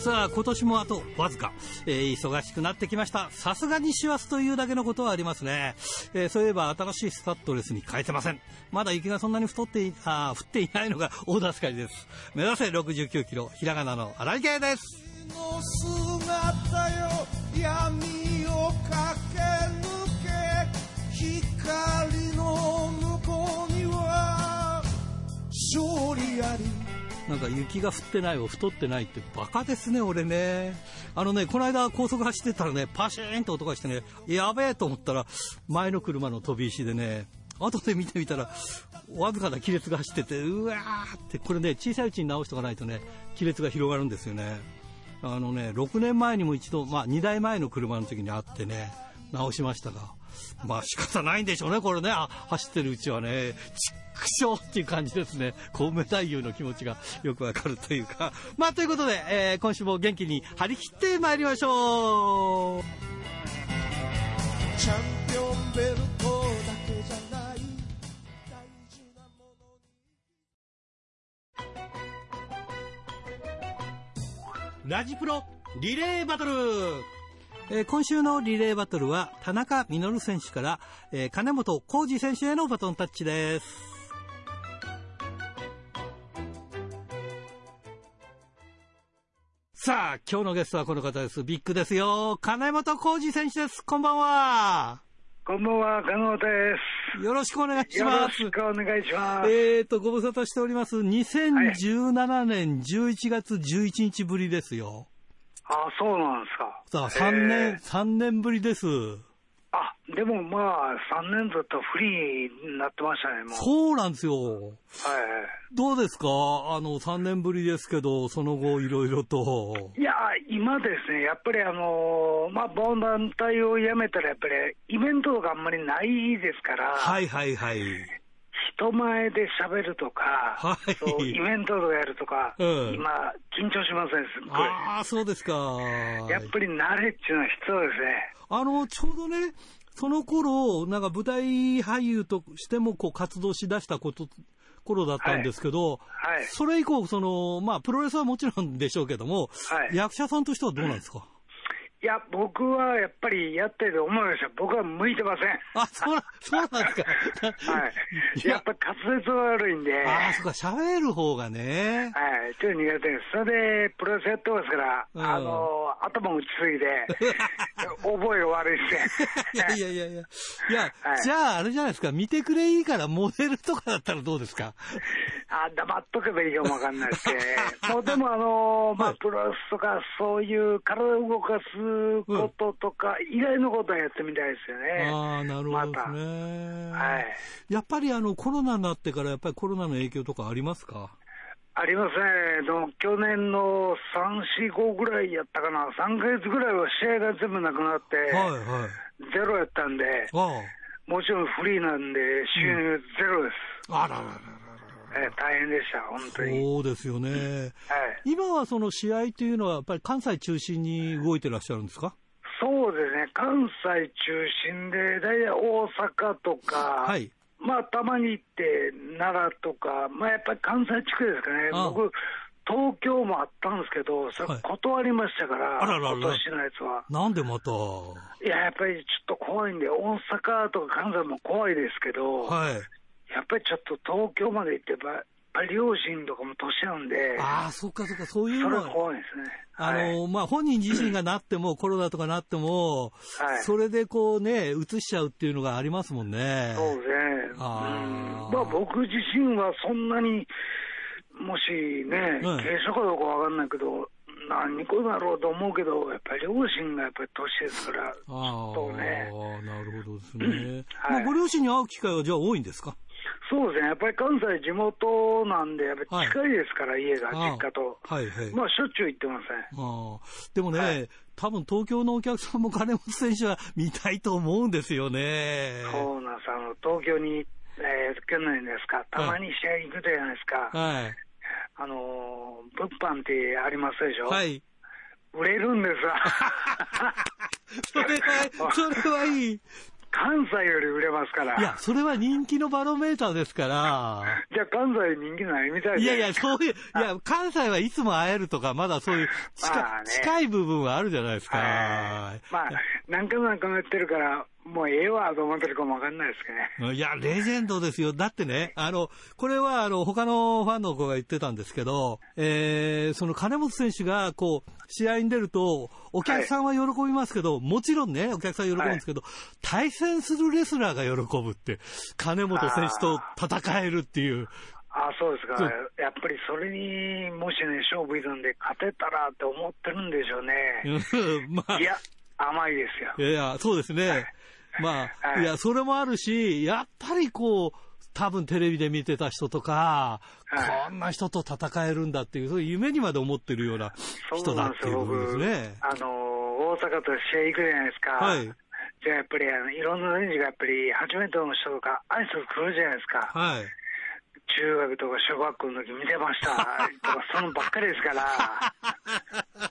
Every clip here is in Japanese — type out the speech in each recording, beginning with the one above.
さあ、今年もあとわずか、えー、忙しくなってきました。さすがに師走というだけのことはありますね。えー、そういえば新しいスタッドレスに変えてません。まだ雪がそんなに太って、あ降っていないのが 大田スカイです。目指せ69キロ、ひらがなの荒井系です。光勝利ありなんか雪が降ってないを太ってないってバカですね、俺ね。あのね、この間高速走ってたらね、パシーンと音がしてね、やべえと思ったら、前の車の飛び石でね、後で見てみたら、わずかな亀裂が走ってて、うわーって、これね、小さいうちに直しておかないとね、亀裂が広がるんですよね。あのね、6年前にも一度、まあ2台前の車の時にあってね、直しましたが、まあ仕方ないんでしょうね、これね。あ、走ってるうちはね、ちっくしょうっていう感じですね。コウメ太夫の気持ちがよくわかるというか。まあということで、えー、今週も元気に張り切って参りましょうチャンピオンベルトだけじゃない大事なものにラジプロリレーバトルえー、今週のリレーバトルは田中稔選手から、えー、金本浩二選手へのバトンタッチです。さあ、今日のゲストはこの方です。ビッグですよ。金本浩二選手です。こんばんは。こんばんは、金本です。よろしくお願いします。よろしくお願いします。えっ、ー、と、ご無沙汰しております。2017年11月11日ぶりですよ。あそうなんですか。さあ、3年、三年ぶりです。あ、でもまあ、3年ずっとフリーになってましたね、もう。そうなんですよ。はい。どうですか？あの、3年ぶりですけど、その後いろいろと。いや、今ですね、やっぱりあの、まあ、ボン団体を辞めたら、やっぱりイベントとかあんまりないですから。はいはいはい。人前で喋るとか、はい、そうイベントをやるとか、うん、今、緊張しません、すっごい。ああ、そうですか。やっぱり慣れっていうのは必要ですね。あの、ちょうどね、その頃、なんか舞台俳優としてもこう活動しだしたこと、頃だったんですけど、はい。はい、それ以降、その、まあ、プロレスはもちろんでしょうけども、はい、役者さんとしてはどうなんですか、いや、僕はやっぱりやってて思いました。僕は向いてません。あ、そう、そうなんですか。はい。やっぱ滑舌悪いんで。あ、そうか、喋る方がね。はい。ちょっと苦手です。それで、プロレスやってますから、うん、あの、頭打ちすぎて、覚え悪いですね。いやいやいやいや。いや、はい、じゃあ、あれじゃないですか、見てくれいいからモデルとかだったらどうですか？あ、黙っとけばいいかもわかんないですけど、もうでもあの、まあ、プロレスとか、そういう体を動かすこととか、以外のことはやってみたいですよね。ああ、なるほどね、ま、はい。やっぱりあの、コロナになってから、やっぱりコロナの影響とかありますか？ありますね。去年の3、4、5ぐらいやったかな。3ヶ月ぐらいは試合が全部なくなって、はいはい、ゼロやったんで、もちろんフリーなんで収入ゼロです。うん、あらららら。えー、大変でした、本当に。そうですよね。はい、今はその試合というのは、やっぱり関西中心に動いてらっしゃるんですか？そうですね、関西中心で、大体大阪とか、はい、まあ、たまに行って、奈良とか、まあ、やっぱり関西地区ですかね、僕、東京もあったんですけど、それ断りましたから、はい、あららら。今年のやつは。なんでまた？いや、やっぱりちょっと怖いんで、大阪とか関西も怖いですけど、はい、やっぱりちょっと東京まで行ってば、やっぱり両親とかも年なんで、ああ、そっかそっか、そういうのは。それ怖いですね。あの、はい、まあ、本人自身がなっても、コロナとかなっても、はい、それでこうね、移しちゃうっていうのがありますもんね。そうですね。あまあ、僕自身はそんなに、もしね、軽症かどうかわかんないけど、何個だろうと思うけど、やっぱり両親がやっぱり年ですから、ちょっとね。ああ、なるほどですね。はい、まあ、ご両親に会う機会はじゃあ多いんですか？そうですね、やっぱり関西地元なんで、やっぱり近いですから、はい、家が、実家と。はいはい。まあ、しょっちゅう行ってません。あでもね、はい、多分東京のお客さんも金本選手は見たいと思うんですよね。そうなんです。あの、東京に、えー、去年ですか、たまに試合行くじゃないですか。はい。あの、物販ってありますでしょ？はい。売れるんですわ。それは、それはいい。関西より売れますから。いや、それは人気のバロメーターですから。じゃあ関西人気ないみたいいやいや、そういう、いや、関西はいつも会えるとか、まだそういう近,、ね、近い部分はあるじゃないですか。まあ、何回も何回も言ってるから、もうええわと思ってるかもわかんないですけどね。いや、レジェンドですよ。だってね、あの、これは、あの、他のファンの子が言ってたんですけど、えー、その金本選手が、こう、試合に出ると、お客さんは喜びますけど、はい、もちろんね、お客さん喜ぶんですけど、はい、対戦するレスラーが喜ぶって、金本選手と戦えるっていう。あそうですか、やっぱりそれにもしね、勝負挑んで勝てたらって思ってるんでしょうね。まあ、いや、甘いですよ。いや、そうですね。まあ、はい、いや、それもあるし、やっぱりこう、多分テレビで見てた人とか、はい、こんな人と戦えるんだっていう、そういう夢にまで思ってるような人だっていうことですね。あの、大阪と試合行くじゃないですか。はい。じゃあやっぱりあの、いろんな選手がやっぱり初めての人とか挨拶来るじゃないですか。はい。中学とか小学校の時見てました とか、そのばっかりですから、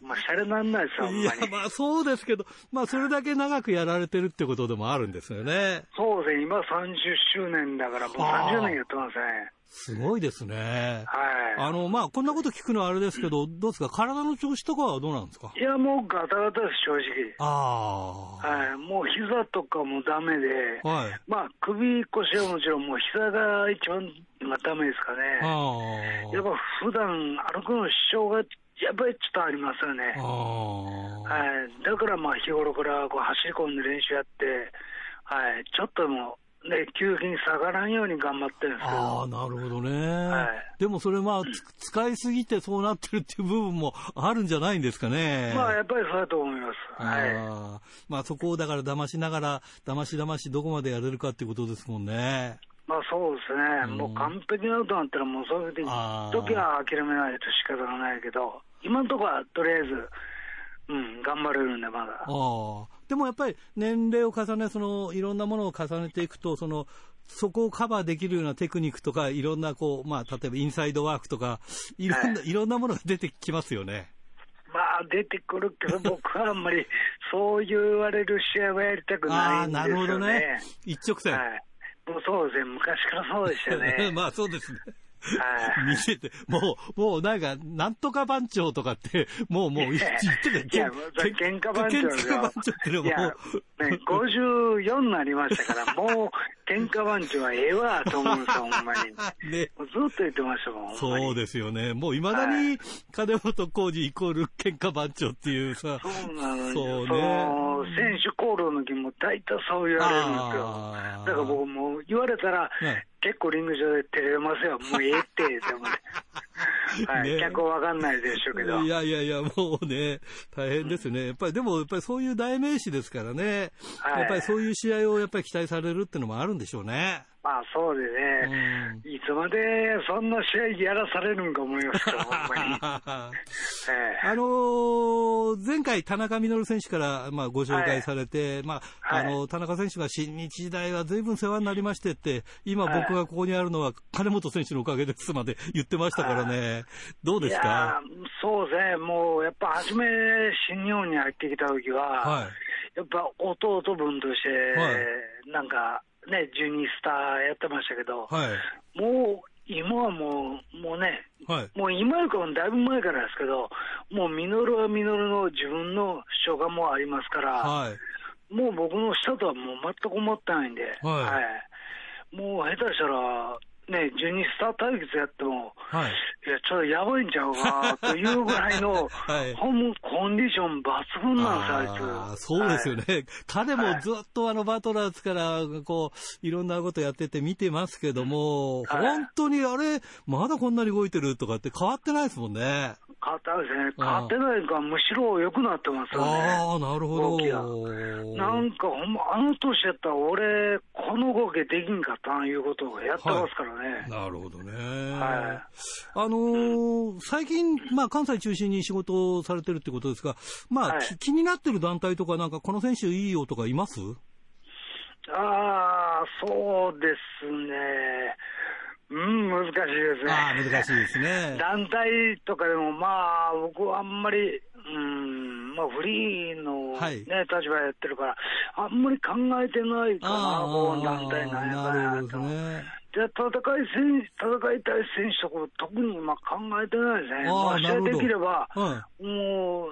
まあ、シャレなんないですよ、いや、まあそうですけど、まあそれだけ長くやられてるってことでもあるんですよね。そうですね、今30周年だから、もう30年やってますね。すごいですね。はい。あの、まあ、こんなこと聞くのはあれですけど、どうですか？体の調子とかはどうなんですか？いや、もうガタガタです、正直。ああ。はい。もう膝とかもダメで、はい。まあ、首、腰はもちろん、もう膝が一番がダメですかね。やっぱ普段歩くの支障がやっぱりちょっとありますよね。はい、だからまあ日頃からこう走り込んで練習やって、はい、ちょっともね、急激に下がらんように頑張ってるんですああ、なるほどね。はい、でもそれまあ、使いすぎてそうなってるっていう部分もあるんじゃないんですかね。まあ、やっぱりそうだと思います。はい。あまあ、そこをだから騙しながら、騙し騙しどこまでやれるかっていうことですもんね。まあそうですね、うん、もう完璧なことなったら、もうそういう時は諦めないと仕方がないけど、今のところはとりあえず、うん、頑張れるんで、まだ。あでもやっぱり年齢を重ね、そのいろんなものを重ねていくと、そのそこをカバーできるようなテクニックとか、いろんなこう、まあ、例えばインサイドワークとか、いろんな、はい、いろんなものが出てきますよね。まあ、出てくるけど、僕はあんまりそう言われる試合はやりたくないんですよね。ああ、なるほどね。一直線。はい。そうですね、昔からそうでしたね。まあ、そうですね。見せて、もう、もうなんか、なんとか番長とかって、もう、もう 言ってた。いや、喧嘩番長喧嘩番長ってのも、ね、54になりましたから、もう、喧嘩番長はええわ、と思うんですよ、ほんまに。ね。ずっと言ってましたもん、そうですよね。もう未だに、金本浩二イコール喧嘩番長っていうさ。そうなのそうね。選手コールの時も大体そう言われるんですよ。だから僕も言われたら、ね結構リング上で照れますよ。もうええって、でもね。はい、ね、脚わかんないでしょうけど。いやいやいや、もうね、大変ですね。やっぱり、でも、やっぱりそういう代名詞ですからね。はい、やっぱりそういう試合をやっぱり期待されるっていうのもあるんでしょうね。まあそうでね、うん、いつまでそんな試合やらされるんか思いますよ、ほんまに。えー、あのー、前回、田中稔選手から、まあ、ご紹介されて、はい、まあ、あの、田中選手が新日時代は随分世話になりましてって、今僕がここにあるのは金本選手のおかげですまで 言ってましたからね。どうですか？そうですね、もうやっぱ初め、新日本に入ってきた時は、はい、やっぱ弟分として、はい、なんか、ね、ジュニースターやってましたけど、はい、もう今はもう、もうね、はい、もう今よりかもだいぶ前からですけど、もうミノルはミノルの自分の主張がもうありますから、はい、もう僕の下とはもう全く思ってないんで、はい、はい、もう下手したら、ね、ジュニスター対決やっても、はい、いや、ちょっとやばいんちゃうかというぐらいの、はい、コンディション抜群なんですあいつ。そうですよね。はい、彼もずっとあのバトラーズから、こう、いろんなことやってて見てますけども、はい、本当にあれ、まだこんなに動いてるとかって変わってないですもんね。変わってないですね。変わってないか、むしろ良くなってますよね。ああ、なるほど。なんか、ほんま、あの年やったら俺、この動きできんかったいうことをやってますからね。なるほどね。はい。あのー、最近、まあ、関西中心に仕事をされてるってことですが、まあ、はい、気になってる団体とか、なんか、この選手いいよとかいます？ああ、そうですね。うん、難しいですね。あ難しいですね。団体とかでも、まあ、僕はあんまり、うん、まあ、フリーの、ね、はい、立場やってるから、あんまり考えてないかな、こう団体なんやからと。じゃ戦い選戦いたい選手とか特にまあ考えてないですね。まあ、試合できれば、はい、もう、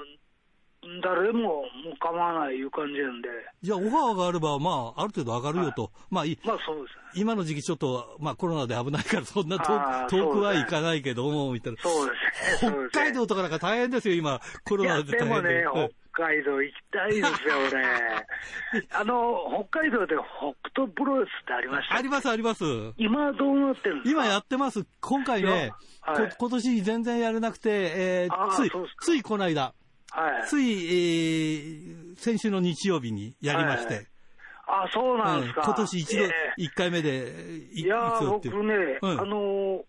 誰ももう構わないいう感じなんで。じゃあ、オファーがあれば、まあ、ある程度上がるよと。はい、まあ、まあ、そうです。今の時期ちょっと、まあ、コロナで危ないから、そんな遠遠くはいかないけども、みたいな。そうですね。北海道とかなんか大変ですよ、今、コロナで大変で。でもね、北海道行きたいですよ、俺。あの、北海道で北斗プロレスってありました？あります、あります。今どうなってるんですか？今やってます。今回ね、はい、今年全然やれなくて、えー、つい、ついこの間。はい、つい、えー、先週の日曜日にやりまして。はい、あ、そうなんですか。今年一度、一、回目でいや僕ね、うん、あの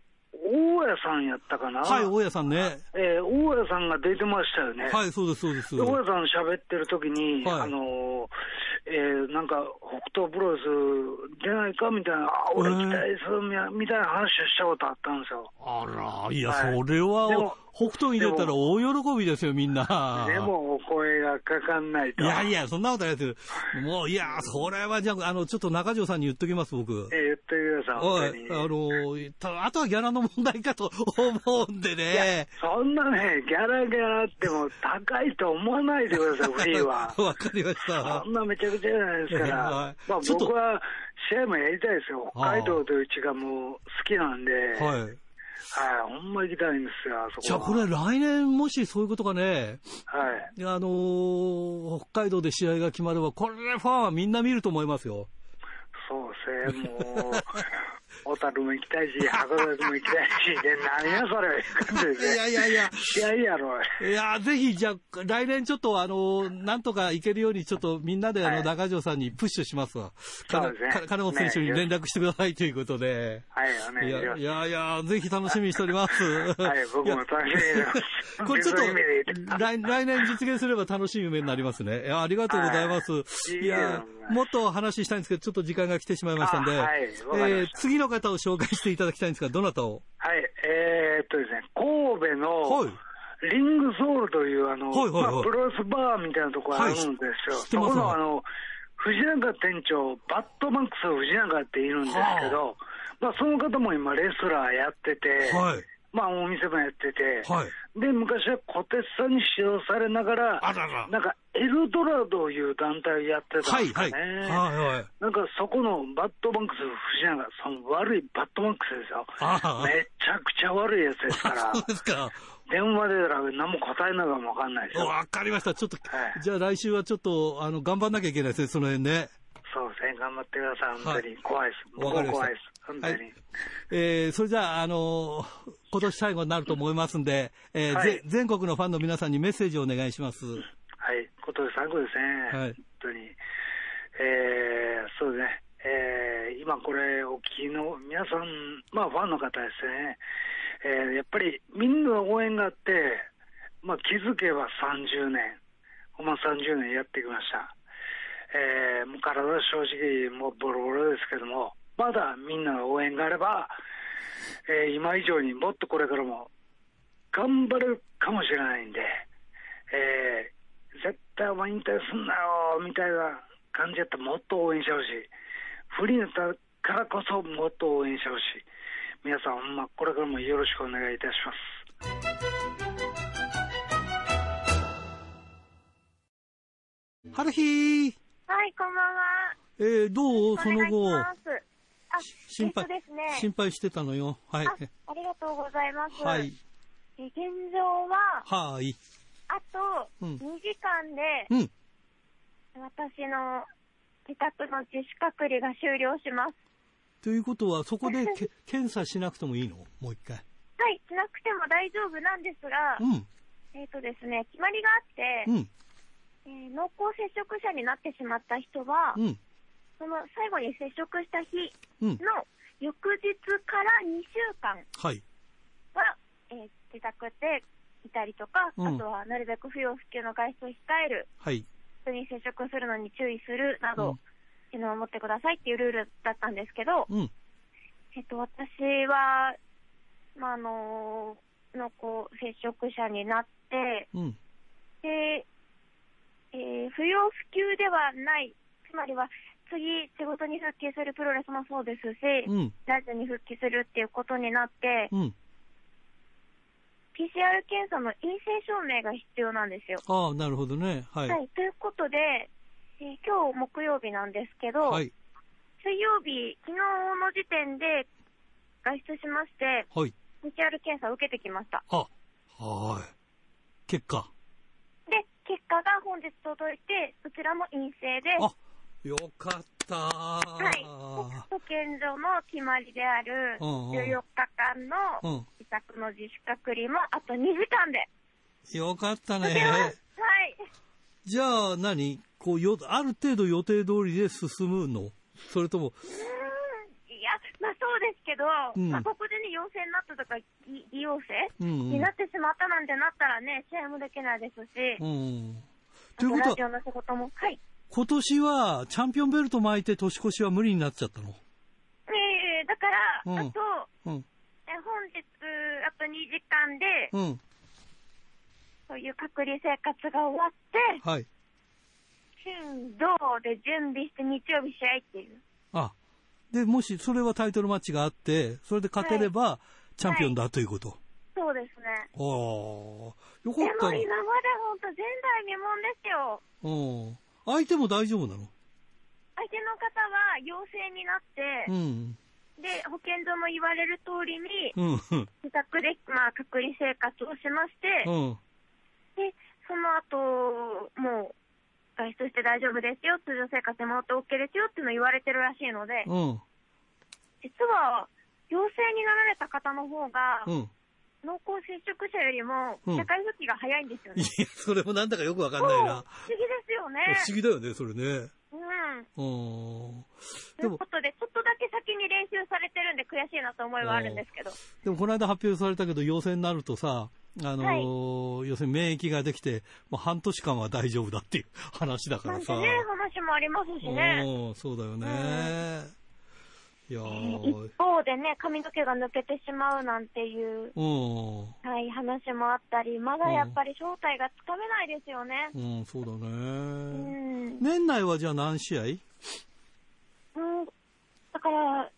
大家さんやったかなはい、大家さんね。えー、大家さんが出てましたよね。はい、そうです、そうです。大家さん喋ってる時に、はい、あのえー、なんか、北東プロレス出ないかみたいな、あ、俺期待するみたいな話をしたことあったんですよ。あら、いや、はい、それは、北斗に出たら大喜びですよ、みんな。でも、お声がかかんないと。いやいや、そんなことないです。もう、いや、それはじゃあ、あの、ちょっと中条さんに言っときます、僕。えー、言ってください、あの、あとはギャラの問題かと思うんでね。そんなね、ギャラギャラっても高いと思わないでください、フリーは。わかりました。そんなめちゃくちゃじゃないですから。まあ、僕は試合もやりたいですよ。北海道という地がもう好きなんで。はい。はい、ほんま行きたいんですよ、そこじゃあこれ来年もしそういうことがね、はい。あのー、北海道で試合が決まれば、これファンはみんな見ると思いますよ。そうですね、もう、小樽も行きたいし、函館も行きたいし、で、何やそれ。いやいやいや。試合やろ。いや、ぜひ、じゃあ、来年ちょっと、あの、なんとか行けるように、ちょっとみんなで、あの、中条さんにプッシュしますわ。そうですね。金本選手に連絡してくださいということで。はい、お願いします。いやいや、ぜひ楽しみにしております。はい、僕も楽しみにしてます。これちょっと、来来年実現すれば楽しい夢になりますね。いや、ありがとうございます。いや、もっと話したいんですけど、ちょっと時間が来てしまいましたんで、はい、えー、次の方を紹介していただきたいんですが、どなたを？はい、えー、っとですね、神戸の、リングソウルという、あの、はいはいはい。まあ、プロレスバーみたいなところあるんですよ。はい、そこの、あの、藤永店長、バットマックス藤永っているんですけど、はあ、まあ、その方も今、レスラーやってて、はいまあ、お店もやってて、はい、で、昔は小鉄さんに使用されながら、あららなんか、エルドラドいう団体をやってたんですかね。はいはい、はいはい、なんか、そこのバットバンクス藤永、その悪いバットバンクスですよ。めちゃくちゃ悪いやつですから。そうですか。電話出たら何も答えながらもわかんないですよ。わかりました。ちょっと、はい、じゃあ来週はちょっと、あの、頑張んなきゃいけないですね、その辺ね。そうですね、頑張ってください、本当に。怖いです。僕も怖いです。本当に。はい、えー、それじゃあ、あのー、今年最後になると思いますんで、えーはい、全国のファンの皆さんにメッセージをお願いします。はい、今年最後ですね。はい、本当に。えー、そうですね。えー、今これお聞きの皆さん、まあファンの方ですね。えー、やっぱりみんなの応援があって、まあ気づけば30年、ほんま30年やってきました。えー、もう体正直もうボロボロですけども、まだみんなの応援があれば、えー、今以上にもっとこれからも頑張るかもしれないんで、えー、絶対お前引退すんなよみたいな感じやったらもっと応援してほしい。不利だったからこそもっと応援してほしい。皆さん、ほんま、これからもよろしくお願いいたします。はるひー。はい、こんばんは。えー、どうその後。あ、心配、ですね。心配してたのよ。はい。あありがとうございます。はい。え現状は、はい。あと2時間で、うん、私の自宅の自主隔離が終了します。ということは、そこで け検査しなくてもいいの？もう一回。はい、しなくても大丈夫なんですが、うん、えっ、とですね、決まりがあって、うんえー、濃厚接触者になってしまった人は、うん、その最後に接触した日の翌日から2週間は、はいえー、自宅でいたりとか、うん、あとはなるべく不要不急の外出を控える、はい、人に接触するのに注意するなど、っていうのを持ってくださいっていうルールだったんですけど、うん、えっと、私は、まあ、あの、濃厚接触者になって、うん、で、えー、不要不急ではない、つまりは次仕事に復帰するプロレスもそうですし、うん、ラジオに復帰するっていうことになって、うん、PCR 検査の陰性証明が必要なんですよ。ああ、なるほどね。はい。はい、ということで、えー、今日木曜日なんですけど、はい、水曜日、昨日の時点で外出しまして、はい、PCR 検査を受けてきました。あ、はい。結果。で、結果が本日届いて、そちらも陰性で、あ、よかった。はい。保健所の決まりである14日間の自宅の自主隔離もあと2時間で。よかったね。はい。じゃあ何？こうよ、ある程度予定通りで進むの？それとも。いや、まあそうですけど、うん、まあここでね、陽性になったとか、偽陽性、うんうん、になってしまったなんてなったらね、試合もできないですし。うん。ということは、ラジオの仕事も、はい。今年はチャンピオンベルト巻いて年越しは無理になっちゃったの？ええー、だから、うん、あと、うん、え本日、あと2時間で、うん、そういう隔離生活が終わって、はい。金、土で準備して日曜日試合っていう。あ、で、もしそれはタイトルマッチがあって、それで勝てれば、チャンピオンだということ。はい、そうですね。ああ、よかったでも今まで本当前代未聞ですよ。うん。相手も大丈夫なの？相手の方は陽性になって、うん、で、保健所も言われる通りに、自宅で、まあ、隔離生活をしまして、うん、で、その後、もう、外出して大丈夫ですよ、通常生活で戻って OK ですよっていうのを言われてるらしいので、うん、実は、陽性になられた方の方が、うん濃厚接触者よりも、社会復帰が早いんですよね。いや、それもなんだかよくわかんないな。不思議ですよね。不思議だよね、それね。うん。ということで、ちょっとだけ先に練習されてるんで悔しいなと思いはあるんですけど。でもこの間発表されたけど、陽性になるとさ、あのーはい、要するに免疫ができて、もう半年間は大丈夫だっていう話だからさ。なんてね、話もありますしね。そうだよね。うんいや一方でね、髪の毛が抜けてしまうなんていう、はい、話もあったり、まだやっぱり正体がつかめないですよね。うん、そうだね。うん、年内はじゃあ何試合？うん、だから、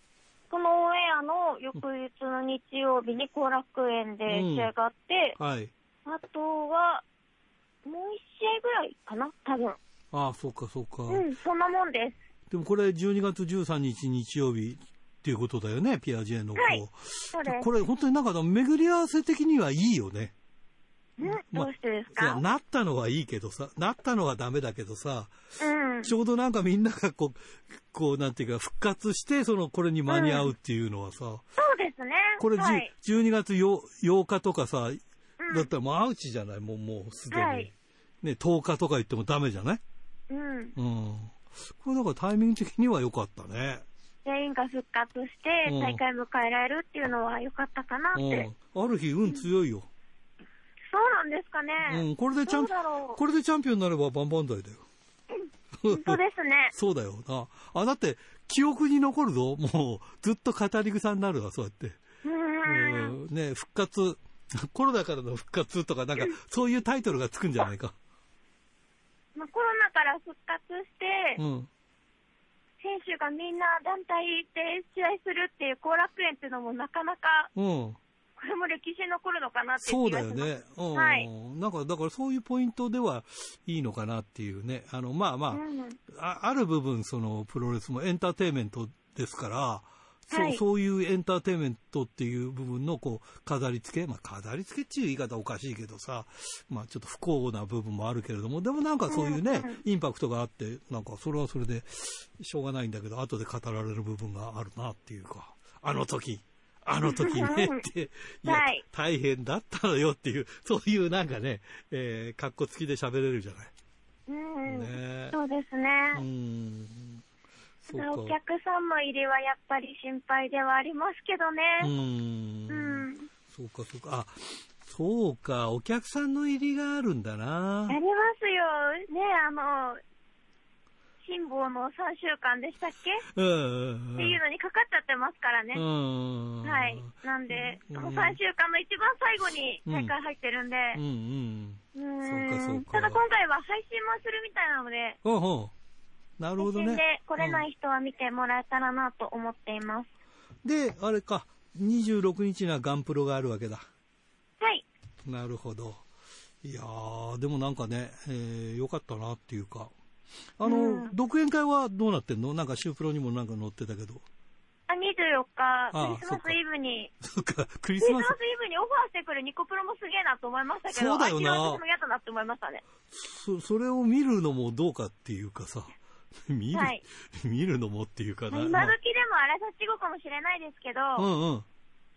このオンエアの翌日の日曜日に後楽園で試合があって、うん、はい、あとは、もう一試合ぐらいかな、多分。ああ、そうか、そうか。うん、そんなもんです。でもこれ12月13日日曜日っていうことだよね、ピアジェの子。はい、これ本当になんか巡り合わせ的にはいいよね。ん、どうしてですか、なったのはいいけどさ、なったのはダメだけどさ、うん、ちょうどなんかみんながこう、こうなんていうか復活して、その、これに間に合うっていうのはさ、うん、そうですね。これ、はい、12月 8, 8日とかさ、だったらもうアウチじゃない？もう、もうすでに。はい、ね、10日とか言ってもダメじゃない？うん。うん。これだからタイミング的には良かったね。全員が復活して大会迎えられるっていうのは良かったかなって。ある日運強いよ。そうなんですかね。うん、これでチャン、これでチャンピオンになればバンバン台だよ。本当ですね。そうだよな。あ、だって、記憶に残るぞ。もう、ずっと語り草になるわ、そうやって。うん。ね、復活、コロナからの復活とか、なんか、そういうタイトルがつくんじゃないか。まあ、コロナから復活して、うん、選手がみんな団体で試合するっていう後楽園っていうのもなかなか、うん、これも歴史に残るのかなってそうだよね。うん。はい。なんか、だからそういうポイントではいいのかなっていうね。あの、まあまあ、うん、あある部分、その、プロレスもエンターテインメントですから、そう、そういうエンターテインメントっていう部分のこう飾り付け、まあ飾り付けっていう言い方おかしいけどさ、まあちょっと不幸な部分もあるけれども、でもなんかそういうね、インパクトがあって、なんかそれはそれでしょうがないんだけど、後で語られる部分があるなっていうか、あの時、あの時ねって、い。や、大変だったのよっていう、そういうなんかね、えー、格好付きで喋れるじゃない。うん、ね、そうですね。うんお客さんの入りはやっぱり心配ではありますけどね。うん。うん。そうか、そうか。あ、そうか、お客さんの入りがあるんだな。ありますよ。ね、あの、辛抱の3週間でしたっけ？うん。っていうのにかかっちゃってますからね。うん。はい。なんで、もう3週間の一番最後に大会入ってるんで。うん、うん、うんうん。そうかそうか。ただ今回は配信もするみたいなので。ほうほう。なるほどね。で来れない人は見てもらえたらなと思っています。で、あれか、26日にはガンプロがあるわけだ。はい。なるほど。いやー、でもなんかね、えー、よかったなっていうか。あの、うん、独演会はどうなってんの？なんかシュープロにもなんか載ってたけど。あ、24日、クリスマスイブに。そっか、クリスマス。イブにオファーしてくるニコプロもすげえなと思いましたけど、そうだよな。私も嫌だなって思いましたね。そ、それを見るのもどうかっていうかさ。見る、はい、見るのもっていうかな。今時でも荒さちごかもしれないですけど、うんうん。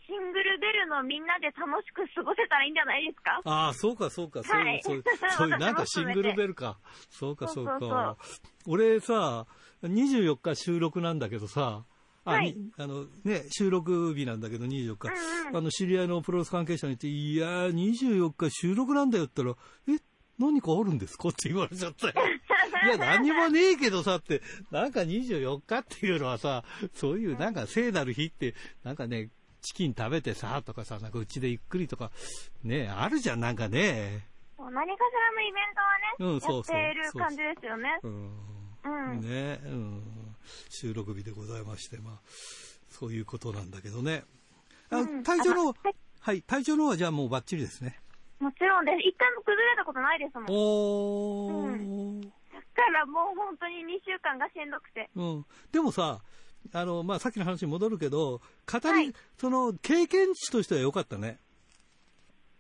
シングルベルのみんなで楽しく過ごせたらいいんじゃないですか？ああ、そうか、そうか、そう、はい、そう、そういう、なんかシングルベルか。そうか、そうか。俺さ、24日収録なんだけどさ、あ、はい、あのね、収録日なんだけど24日、うんうん、あの知り合いのプロレス関係者に言って、いやー、24日収録なんだよって言ったら、え、何かあるんですか？って言われちゃったよ。いや、何もねえけどさって、なんか24日っていうのはさ、そういうなんか聖なる日って、なんかね、チキン食べてさ、とかさ、なんかうちでゆっくりとか、ね、あるじゃん、なんかね。何かしらのイベントはね、うん、そうそうやってる感じですよね。うん。うん。ね、うん。収録日でございまして、まあ、そういうことなんだけどね。あ、うん、体調の、はい、はい、体調の方はじゃあもうバッチリですね。もちろんです。一回も崩れたことないですもん。おー。うん。だからもう本当に2週間がしんどくて。うん。でもさ、あの、まあ、さっきの話に戻るけど、語り、はい、その、経験値としては良かったね。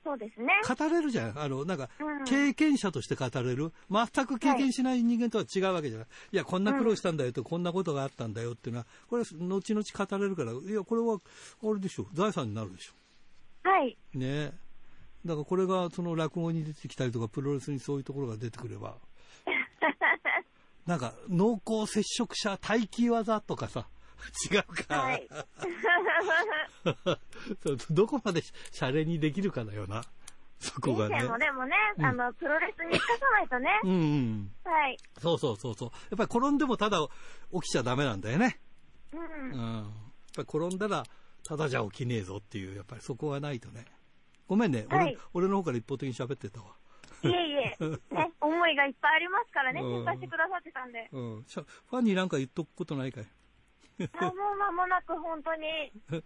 そうですね。語れるじゃん。あの、なんか、経験者として語れる。全く経験しない人間とは違うわけじゃない。はい、いや、こんな苦労したんだよと、うん、こんなことがあったんだよっていうのは、これは後々語れるから、いや、これは、あれでしょ、財産になるでしょ。はい。ねだからこれが、その落語に出てきたりとか、プロレスにそういうところが出てくれば、なんか、濃厚接触者待機技とかさ、違うか。はい、どこまでシャレにできるかだよな。そこがね。もでもね、うん、あの、プロレスに生かさないとね。うんうん。はい。そうそうそうそう。やっぱり転んでもただ起きちゃダメなんだよね。うん。うん。やっぱり転んだら、ただじゃ起きねえぞっていう、やっぱりそこがないとね。ごめんね。はい、俺俺の方から一方的に喋ってたわ。いえいえ、ね、思いがいっぱいありますからね、心配してくださってたんで。うん。ファンになんか言っとくことないかい？あもう間もなく本当に、ね、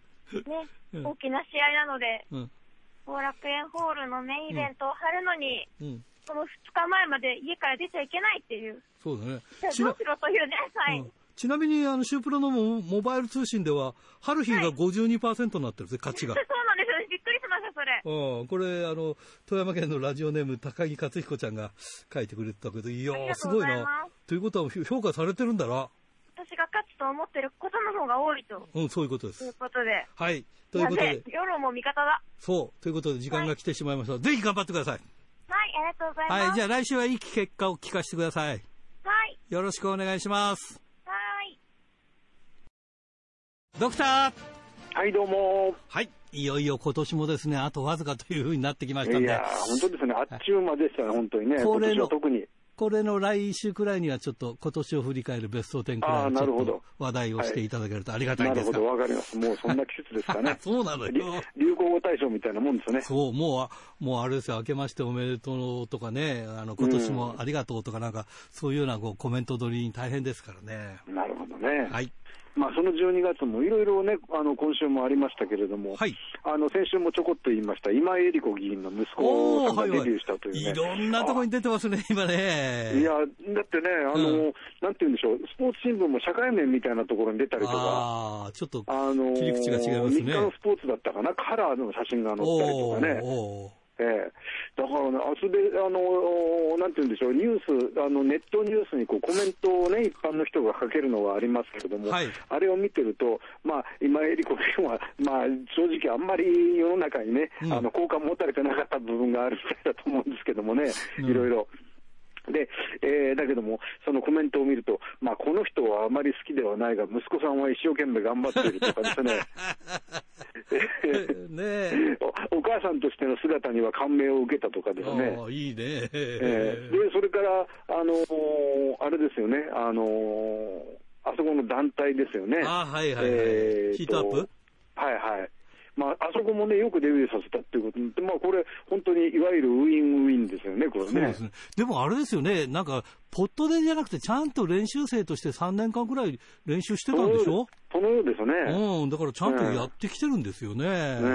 大きな試合なので、後、楽園ホールのメインイベントを張るのに、その2日前まで家から出ちゃいけないっていう。そうだね。どうしろというね、はい。ちなみに、あの、シュープロのモバイル通信では、ハルヒーが52%になってるんですね、勝ちが。そうなんですよ。びっくりしました、それ。うん。これ、あの、富山県のラジオネーム、高木克彦ちゃんが書いてくれてたけど、いやー、すごいな。ということは、評価されてるんだな。私が勝つと思ってることの方が多いと。うん、そういうことです。ということで。はい。ということで。夜も味方だ。そう。ということで、時間が来てしまいました。はい、ぜひ頑張ってください。はい、ありがとうございます。はい、じゃあ来週はいい結果を聞かせてください。はい。よろしくお願いします。はい。ドクターはい、どうも。はい。いよいよ今年もですね、あとわずかというふうになってきましたんで。いや本当ですね。あっちゅう間でしたね、本当にね。これの、特に。これの来週くらいにはちょっと今年を振り返るベスト10くらいのちょっと話題をしていただけるとありがたいんですが、なるほど、わかります。もうそんな季節ですかね。そうなのよ。流行語大賞みたいなもんですね。そう、もう、もうあれですよ、明けましておめでとうとかね、あの、今年もありがとうとかなんか、そういうようなこうコメント取りに大変ですからね。なるほどね。はい。まあ、その12月もいろいろね、あの今週もありましたけれども、はい、あの先週もちょこっと言いました、今江里子議員の息子さんがデビューしたというね、はいはい、いろんなところに出てますね、今ね。いや、だってね、あの、うん、なんて言うんでしょう、スポーツ新聞も社会面みたいなところに出たりとか、あちょっと切り口が違いますね。日刊スポーツだったかな、カラーの写真が載ったりとかね。ええ、だからね、あそで、あの、なんて言うんでしょう、ニュース、あの、ネットニュースにこうコメントをね、一般の人が書けるのはありますけれども、はい、あれを見てると、まあ、今江里子君は、まあ、正直あんまり世の中にね、うん、あの、好感持たれてなかった部分があるみたいだと思うんですけどもね、いろいろ。で、えー、だけども、そのコメントを見ると、まあ、この人はあまり好きではないが、息子さんは一生懸命頑張っているとかですね。ね お母さんとしての姿には感銘を受けたとかですね。いいね、えー、で、それから、あのー、あれですよね、あのー、あそこの団体ですよね。あはいはいはい。えー、ヒートアップ？はいはい。まあ、あそこもね、よくデビューさせたっていうことで、まあ、これ、本当にいわゆるウィンウィンですよね、これね。そうですね。でもあれですよね、なんか、ポットでじゃなくて、ちゃんと練習生として3年間くらい練習してたんでしょ？そのようですね。うん、だからちゃんとやってきてるんですよね。ね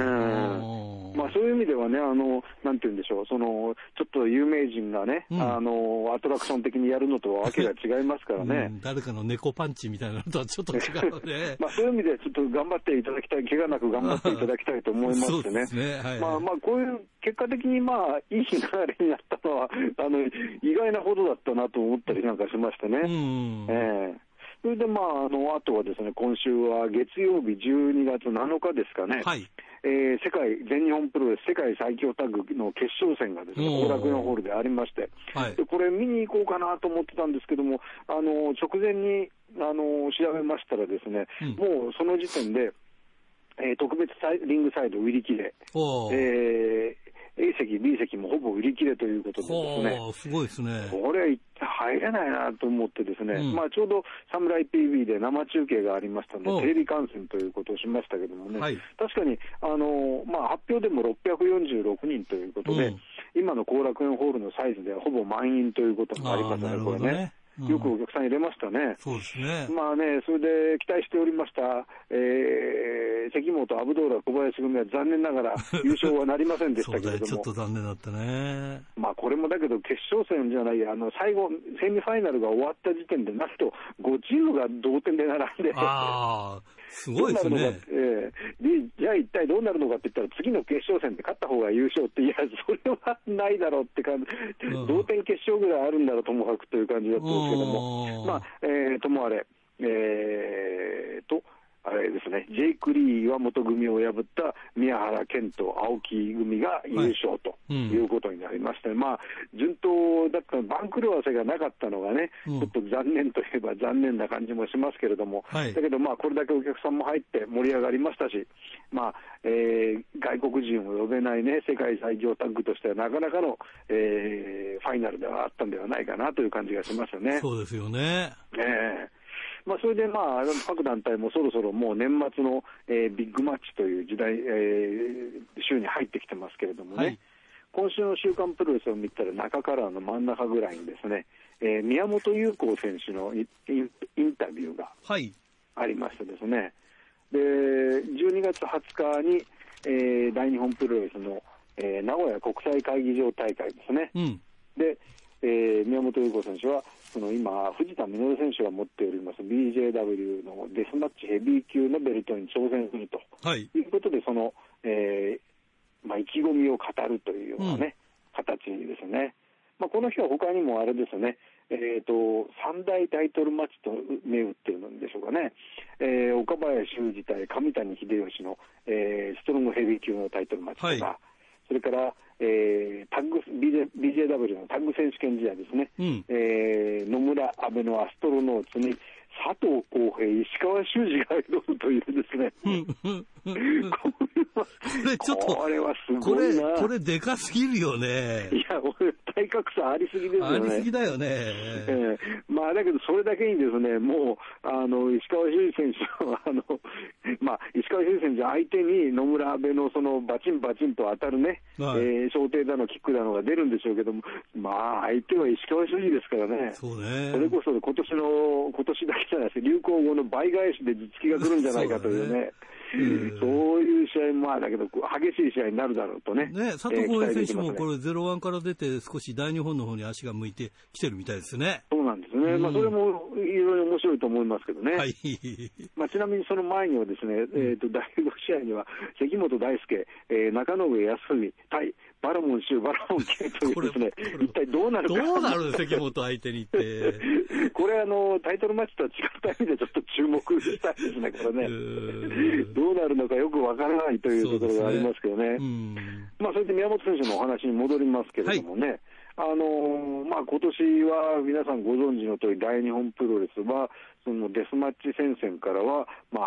まあ、そういう意味ではね、あの、なんて言うんでしょう、その、ちょっと有名人がね、うん、あの、アトラクション的にやるのとはわけが違いますからね。うん、誰かの猫パンチみたいなのとはちょっと違うね。まあ、そういう意味でちょっと頑張っていただきたい、怪我なく頑張っていただきたいと思いましてね。ねはいはい、まあまあ、こういう結果的にまあ、いい流れになったのは、あの、意外なほどだったなと思ったりなんかしましてね。うん、ええーそれで、まあ、あの、あとはですね、今週は月曜日12月7日ですかね。はい。えー、世界、全日本プロレス世界最強タッグの決勝戦がですね、後楽園ホールでありまして、はい、でこれ見に行こうかなと思ってたんですけども、あの、直前に、あの、調べましたらですね、うん、もうその時点で、えー、特別リングサイド売り切れ、えー、A 席、B 席もほぼ売り切れということでですね、すごいですね。これ、入れないなと思ってですね、うん、まあちょうどサムライ TV で生中継がありましたので、テレビ観戦ということをしましたけどもね、はい、確かに、あのまあ、発表でも646人ということで、うん、今の後楽園ホールのサイズではほぼ満員ということになりますね、これね。よくお客さん入れましたね。そうですね。まあね、それで期待しておりました、えー、関本、アブドーラ、小林組は残念ながら 優勝はなりませんでしたけれども。ちょっと残念だったね。まあこれもだけど決勝戦じゃない、あの、最後、セミファイナルが終わった時点で、なんと5チームが同点で並んで。ああ。すごいですね。えー、じゃあ一体どうなるのかって言ったら、次の決勝戦で勝った方が優勝って、いや、それはないだろうって感じ、うん、同点決勝ぐらいあるんだろう、ともかくという感じだったんですけども、まあ、えー、ともあれ、えー、と、あれですね、ジェイク・リーは元組を破った宮原健と青木組が優勝ということになりまして、はいうん、まあ、順当だった番狂わせがなかったのがね、うん、ちょっと残念といえば残念な感じもしますけれども、はい、だけど、まあ、これだけお客さんも入って盛り上がりましたし、まあえー、外国人を呼べないね、世界最強タッグとしてはなかなかの、えー、ファイナルではあったんではないかなという感じがしますよね。そうですよね。えーまあ、それで、まあ、各団体もそろそろもう年末の、えー、ビッグマッチという時代、えー、週に入ってきてますけれどもね、はい、今週の週刊プロレスを見たら中からの真ん中ぐらいにですね、えー、宮本優子選手のインインタビューがありましてですね、はい、で12月20日に、えー、大日本プロレスの、えー、名古屋国際会議場大会ですね。うん。でえー、宮本優子選手は、その今、藤田稔選手が持っております BJW のデスマッチヘビー級のベルトに挑戦すると、はい、いうことで、その、えーまあ、意気込みを語るというようなね、うん、形ですね。まあ、この日は他にもあれですね、えーと、三大タイトルマッチと銘打っているんでしょうかね、えー、岡林修二対上谷秀吉の、えー、ストロングヘビー級のタイトルマッチとか、はいそれから、えー、タッグ BJ BJW のタッグ選手権試合ですね、うん、えー、野村、阿部のアストロノーツに佐藤浩平、石川修司が挑むというですね、これちょっと、これはすごいな。これ、これでかすぎるよね。いや、俺、体格差ありすぎですよね。ありすぎだよね。えー、まあ、だけど、それだけにですね、もう、あの、石川修司選手は、あの、まあ、石川修司選手相手に野村阿部のその、バチンバチンと当たるね、はい、えー、小艇だの、キックだのが出るんでしょうけども、まあ、相手は石川修司ですからね。そうね。それこそ、今年の、今年だけじゃないです流行語の倍返しで実績が来るんじゃないかというね。そういう試合も、まあ、だけど、激しい試合になるだろうとね。ね、佐藤浩平選手もこれ、0-1から出て、少し大日本の方に足が向いてきてるみたいですね。そうなんですね。まあ、それもいろいろ面白いと思いますけどね。はい。まあ、ちなみにその前にはですね、えっ、と、第5試合には、関本大輔、えー、中野上康文対バラモン州、バラモン系というですね、一体どうなるか。どうなる関本相手にって。これあの、タイトルマッチとは違った意味でちょっと注目したいですね、これね。どうなるのかよくわからないというところがありますけどね。ねまあ、それで宮本選手のお話に戻りますけれどもね。はいあのー、まあ、今年は皆さんご存知の通り、大日本プロレスは、そのデスマッチ戦線からは、ま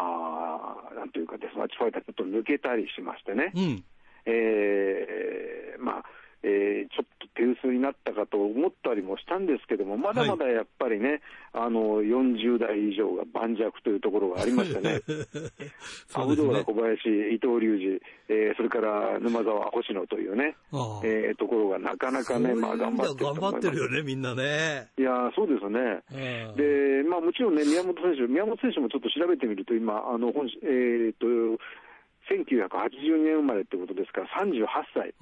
あ、なんというか、デスマッチファイターちょっと抜けたりしましてね、うん、えー、まあ、ええー、ちょっと手薄になったかと思ったりもしたんですけども、まだまだやっぱりね、はい、あの40代以上が盤石というところがありました ね、アブドーラ小林、伊藤隆二、えー、それから沼沢、星野というね、えー、ところがなかなかね、まあ、頑張ってる頑張ってるよね、みんなね。いやそうですね、でまあ、もちろんね、宮本選手、宮本選手もちょっと調べてみると、今、あの本えー、っと1982年生まれってことですから、38歳。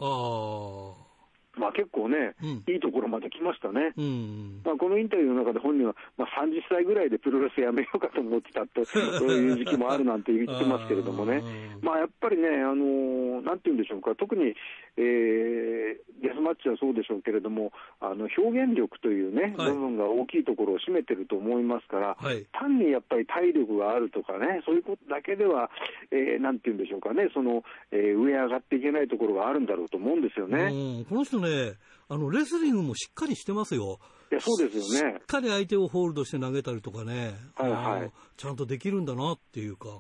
まあ、結構ね、うん、いいところまで来ましたね、うん、まあ、このインタビューの中で本人は、まあ、30歳ぐらいでプロレスやめようかと思ってたと、そういう時期もあるなんて言ってますけれどもね、まあ、やっぱりね、あのなんて言うんでしょうか、特に、えー、デスマッチはそうでしょうけれども、あの表現力というね、はい、部分が大きいところを占めてると思いますから、はい、単にやっぱり体力があるとかね、そういうことだけでは、えー、なんて言うんでしょうかね、その、えー、上上がっていけないところがあるんだろうと思うんですよね。この人ね、あの、レスリングもしっかりしてますよ。いや、そうですよね。しっかり相手をホールドして投げたりとかね。はいはい。ちゃんとできるんだなっていうか。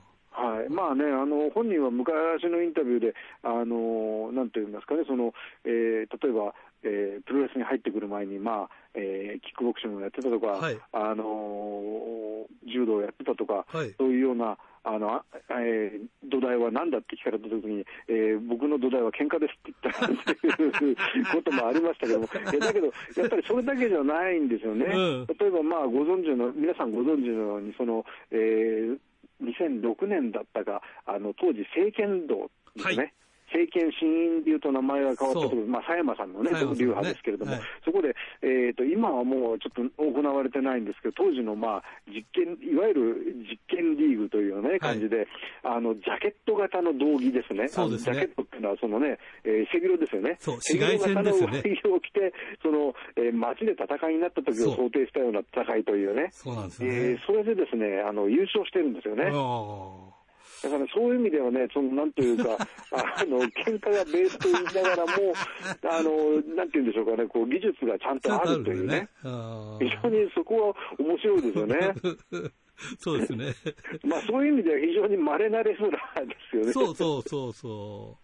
はい。まあね、あの本人は昔のインタビューで、あのなんていうんですかね、そのえー、例えば、えー、プロレスに入ってくる前に、まあえー、キックボクシングをやってたとか、はい、あの柔道をやってたとか、はい、そういうようなあの、えー、土台は何だって聞かれたときに、えー、僕の土台は喧嘩ですって言ったっていうこともありましたけども、えだけど、やっぱりそれだけじゃないんですよね。うん、例えば、まあ、ご存知の、皆さんご存知のように、その、えー、2006年だったか、あの、当時、政権道ですね。はい政権新いうと名前が変わったところ、まあ、佐山さんのね、流派ですけれども、はい、そこで、えーと、今はもうちょっと行われてないんですけど、当時の、まあ、実験、いわゆる実験リーグというね、感じで、はい、あの、ジャケット型の道着ですね。そうですね。ジャケットっていうのは、そのね、えー、背広ですよね。そう、紫外線ですよね。背広を着て、その、えー、街で戦いになった時を想定したような戦いというね。そうなんですね。えー、それでですね、あの、優勝してるんですよね。だからそういう意味ではね、そのなんというか、あの、喧嘩がベースと言いながらも、あの、なんていうんでしょうかね、こう、技術がちゃんとあるというね。非常にそこは面白いですよね。そうですね。まあそういう意味では非常に稀なレスラーですよね。そうそうそうそう。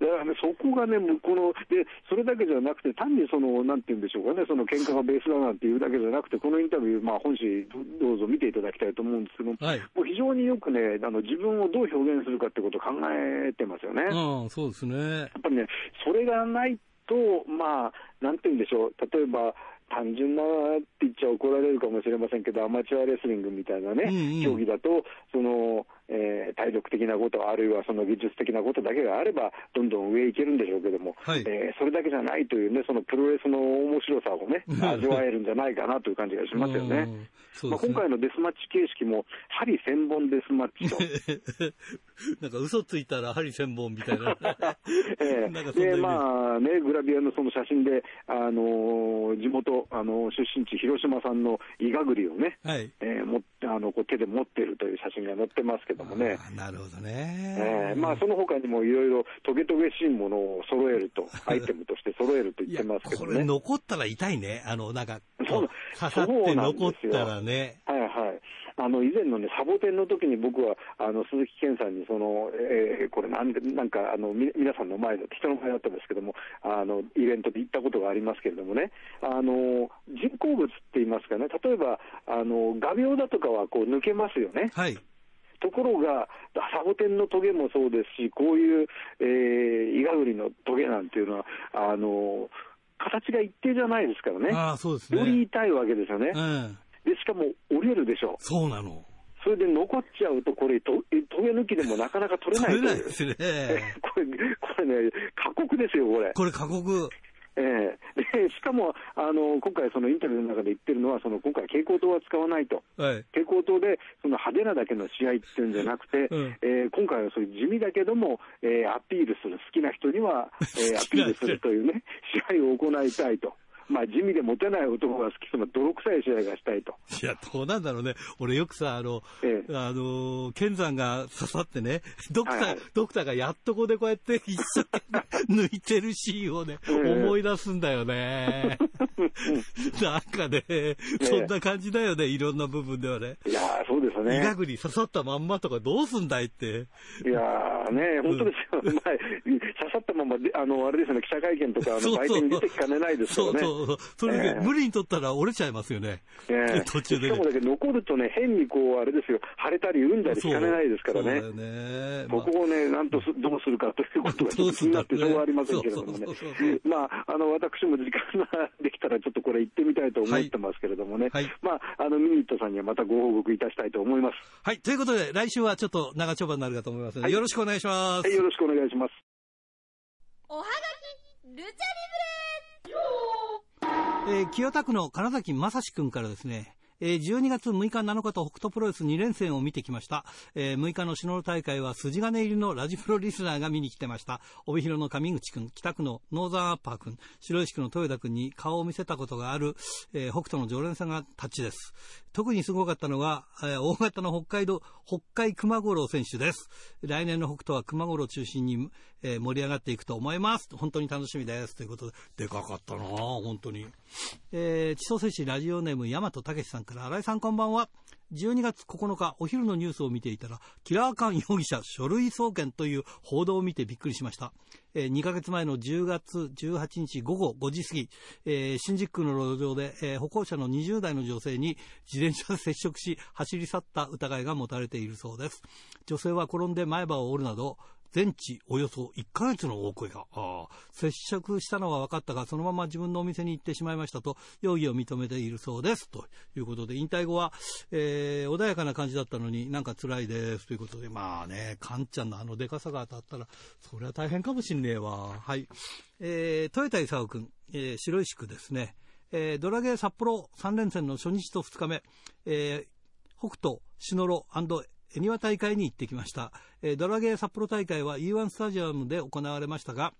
だからね、そこがね、この、で、それだけじゃなくて、単にその、なんて言うんでしょうかね、その喧嘩がベースだなんていうだけじゃなくて、このインタビュー、まあ、本誌どうぞ見ていただきたいと思うんですけども、はい、もう非常によくね、あの、自分をどう表現するかってことを考えてますよね。あそうですね。やっぱりね、それがないと、まあ、なんて言うんでしょう、例えば、単純なって言っちゃ怒られるかもしれませんけど、アマチュアレスリングみたいなね、うんうん、競技だと、その、えー、体力的なこと、あるいはその技術的なことだけがあれば、どんどん上行けるんでしょうけども、はい、えー、それだけじゃないというね、そのプロレスの面白さをね、味わえるんじゃないかなという感じがしますよね。ね。まあ、今回のデスマッチ形式も、針千本デスマッチと。なんか嘘ついたら針千本みたいな。えー、で、まあね、グラビアのその写真で、あのー、地元、あのー、出身地、広島さんのイガグリをね、はい、えー、もあのこう手で持ってるという写真が載ってますけどもね。なるほどね。えー、まあその他にもいろいろトゲトゲしいものを揃えると、アイテムとして揃えると言ってますけどね。これ残ったら痛いね。あの、なんか、そう刺さって残ったらね。はいはい。あの以前のね、サボテンの時に僕はあの鈴木健さんにその、えー、これなんで、なんかあのみ皆さんの前で、人の前だったんですけども、あのイベントで行ったことがありますけれどもね、あの人工物って言いますかね、例えばあの画鋲だとかはこう抜けますよね。はいところが、サボテンのトゲもそうですし、こういう、えー、イガグリのトゲなんていうのは、あの形が一定じゃないですからね。あそうですね。より痛いわけですよね。うんで、しかも折れるでしょ。そうなの。それで残っちゃうと、これ、とトゲ抜きでもなかなか取れない取れないですね。これ、これね、過酷ですよ、これ。これ過酷。えー、でしかもあの、今回、そのインタビューの中で言ってるのは、その今回、蛍光灯は使わないと、はい、蛍光灯でその派手なだけの試合っていうんじゃなくて、うん、えー、今回はそういう地味だけども、えー、アピールする、好きな人には、えー、アピールするというね、試合を行いたいと。まあ、地味でモテない男が好きそうな泥臭い試合がしたいと。いや、どうなんだろうね。俺よくさ、あの、ええ、あの、剣山が刺さってね、ドクター、はいはい、ドクターがやっとこでこうやって一生懸命抜いてるシーンをね、え、思い出すんだよね。なんかね、そんな感じだよね、いろんな部分ではね。いやそうですね。医学に刺さったまんまとかどうすんだいって。いやね、本当ですよ。う刺さったまま、あの、あれですね、記者会見とか、あの、売店に出てきかねないですよね。そうそうそれで、無理に取ったら折れちゃいますよね。え途中で、しかもだけ残るとね、変にこう、あれですよ、腫れたり、産んだりしかねないですからね。そうね。ここをね、なんとどうするかということが気になってしょうがありませんけれどもね。まあ、あの、私も時間ができたらちょっとこれ行ってみたいと思ってますけれどもね。はい。まあ、あの、ミニットさんにはまたご報告いたしたいと思います。はい。ということで、来週はちょっと長丁場になるかと思いますので、はい、よろしくお願いします。はい、よろしくお願いします。おはがき、ルチャリブレえー、清田区の金崎正史君からですね、え、12月6日7日と北斗プロレス2連戦を見てきました。え、6日の篠野大会は筋金入りのラジプロリスナーが見に来てました。帯広の上口くん、北区のノーザンアッパーくん、白石区の豊田くんに顔を見せたことがある、え、北斗の常連さんがタッチです。特にすごかったのは、え、大型の北海道、北海熊五郎選手です。来年の北斗は熊五郎中心に、え、盛り上がっていくと思います。本当に楽しみです。ということで、でかかったな本当に。えー、千歳市ラジオネーム大和武さんから、新井さんこんばんは。12月9日、お昼のニュースを見ていたら、キラーカン容疑者書類送検という報道を見てびっくりしました。えー、2ヶ月前の10月18日午後5時過ぎ、えー、新宿区の路上で、えー、歩行者の20代の女性に自転車で接触し、走り去った疑いが持たれているそうです。女性は転んで前歯を折るなど、全治およそ1ヶ月の大声が、接触したのは分かったが、そのまま自分のお店に行ってしまいましたと、容疑を認めているそうです。ということで、引退後は、えー、穏やかな感じだったのになんか辛いですということで、まあね、カンちゃんのあのデカさが当たったら、それは大変かもしんねえわ。はい。えー、豊田勲君、えー、白石区ですね。えー、ドラゲー札幌3連戦の初日と2日目、えー、北斗、篠路恵庭大会に行ってきました。えー、ドラゲー札幌大会は E1 スタジアムで行われましたが、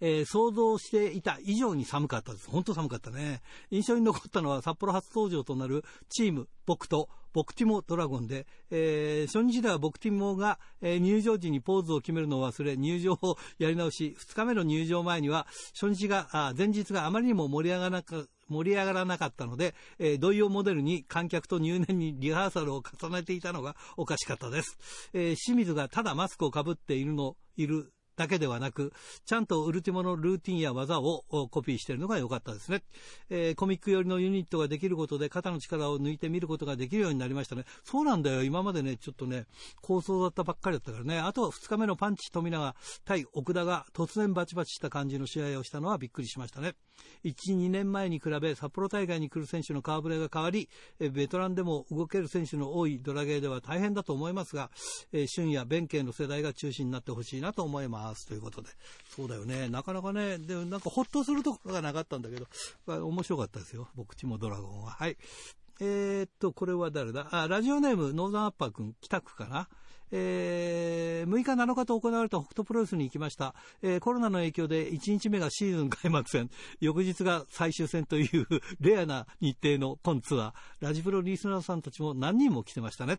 えー、想像していた以上に寒かったです。本当寒かったね。印象に残ったのは札幌初登場となるチーム、僕と、ボクティモドラゴンで、えー、初日ではボクティモが、えー、入場時にポーズを決めるのを忘れ、入場をやり直し、2日目の入場前には、初日が、あ前日があまりにも盛り上がらなか盛り上がらなかったので、えー、同様モデルに観客と入念にリハーサルを重ねていたのがおかしかったです。えー、清水がただマスクをかぶっているの、いるだけではなく、ちゃんとウルティモのルーティンや技をコピーしているのが良かったですね。えー、コミック寄りのユニットができることで肩の力を抜いてみることができるようになりましたね。そうなんだよ。今までね、ちょっとね、構想だったばっかりだったからね。あとは2日目のパンチ富永対奥田が突然バチバチした感じの試合をしたのはびっくりしましたね。1、2年前に比べ札幌大会に来る選手の顔ぶれが変わり、ベトナムでも動ける選手の多いドラゲーでは大変だと思いますが、春や弁慶の世代が中心になってほしいなと思います。ということで。そうだよね。なかなかね、でもなんかほっとするところがなかったんだけど、面白かったですよ。僕ちもドラゴンは。はい。えー、っと、これは誰だ？あ、ラジオネーム、ノーザンアッパー君、北区かな？えー、6日7日と行われた北斗プロレスに行きました。えー、コロナの影響で1日目がシーズン開幕戦、翌日が最終戦という レアな日程の今ツアー、ラジプロリスナーさんたちも何人も来てましたね。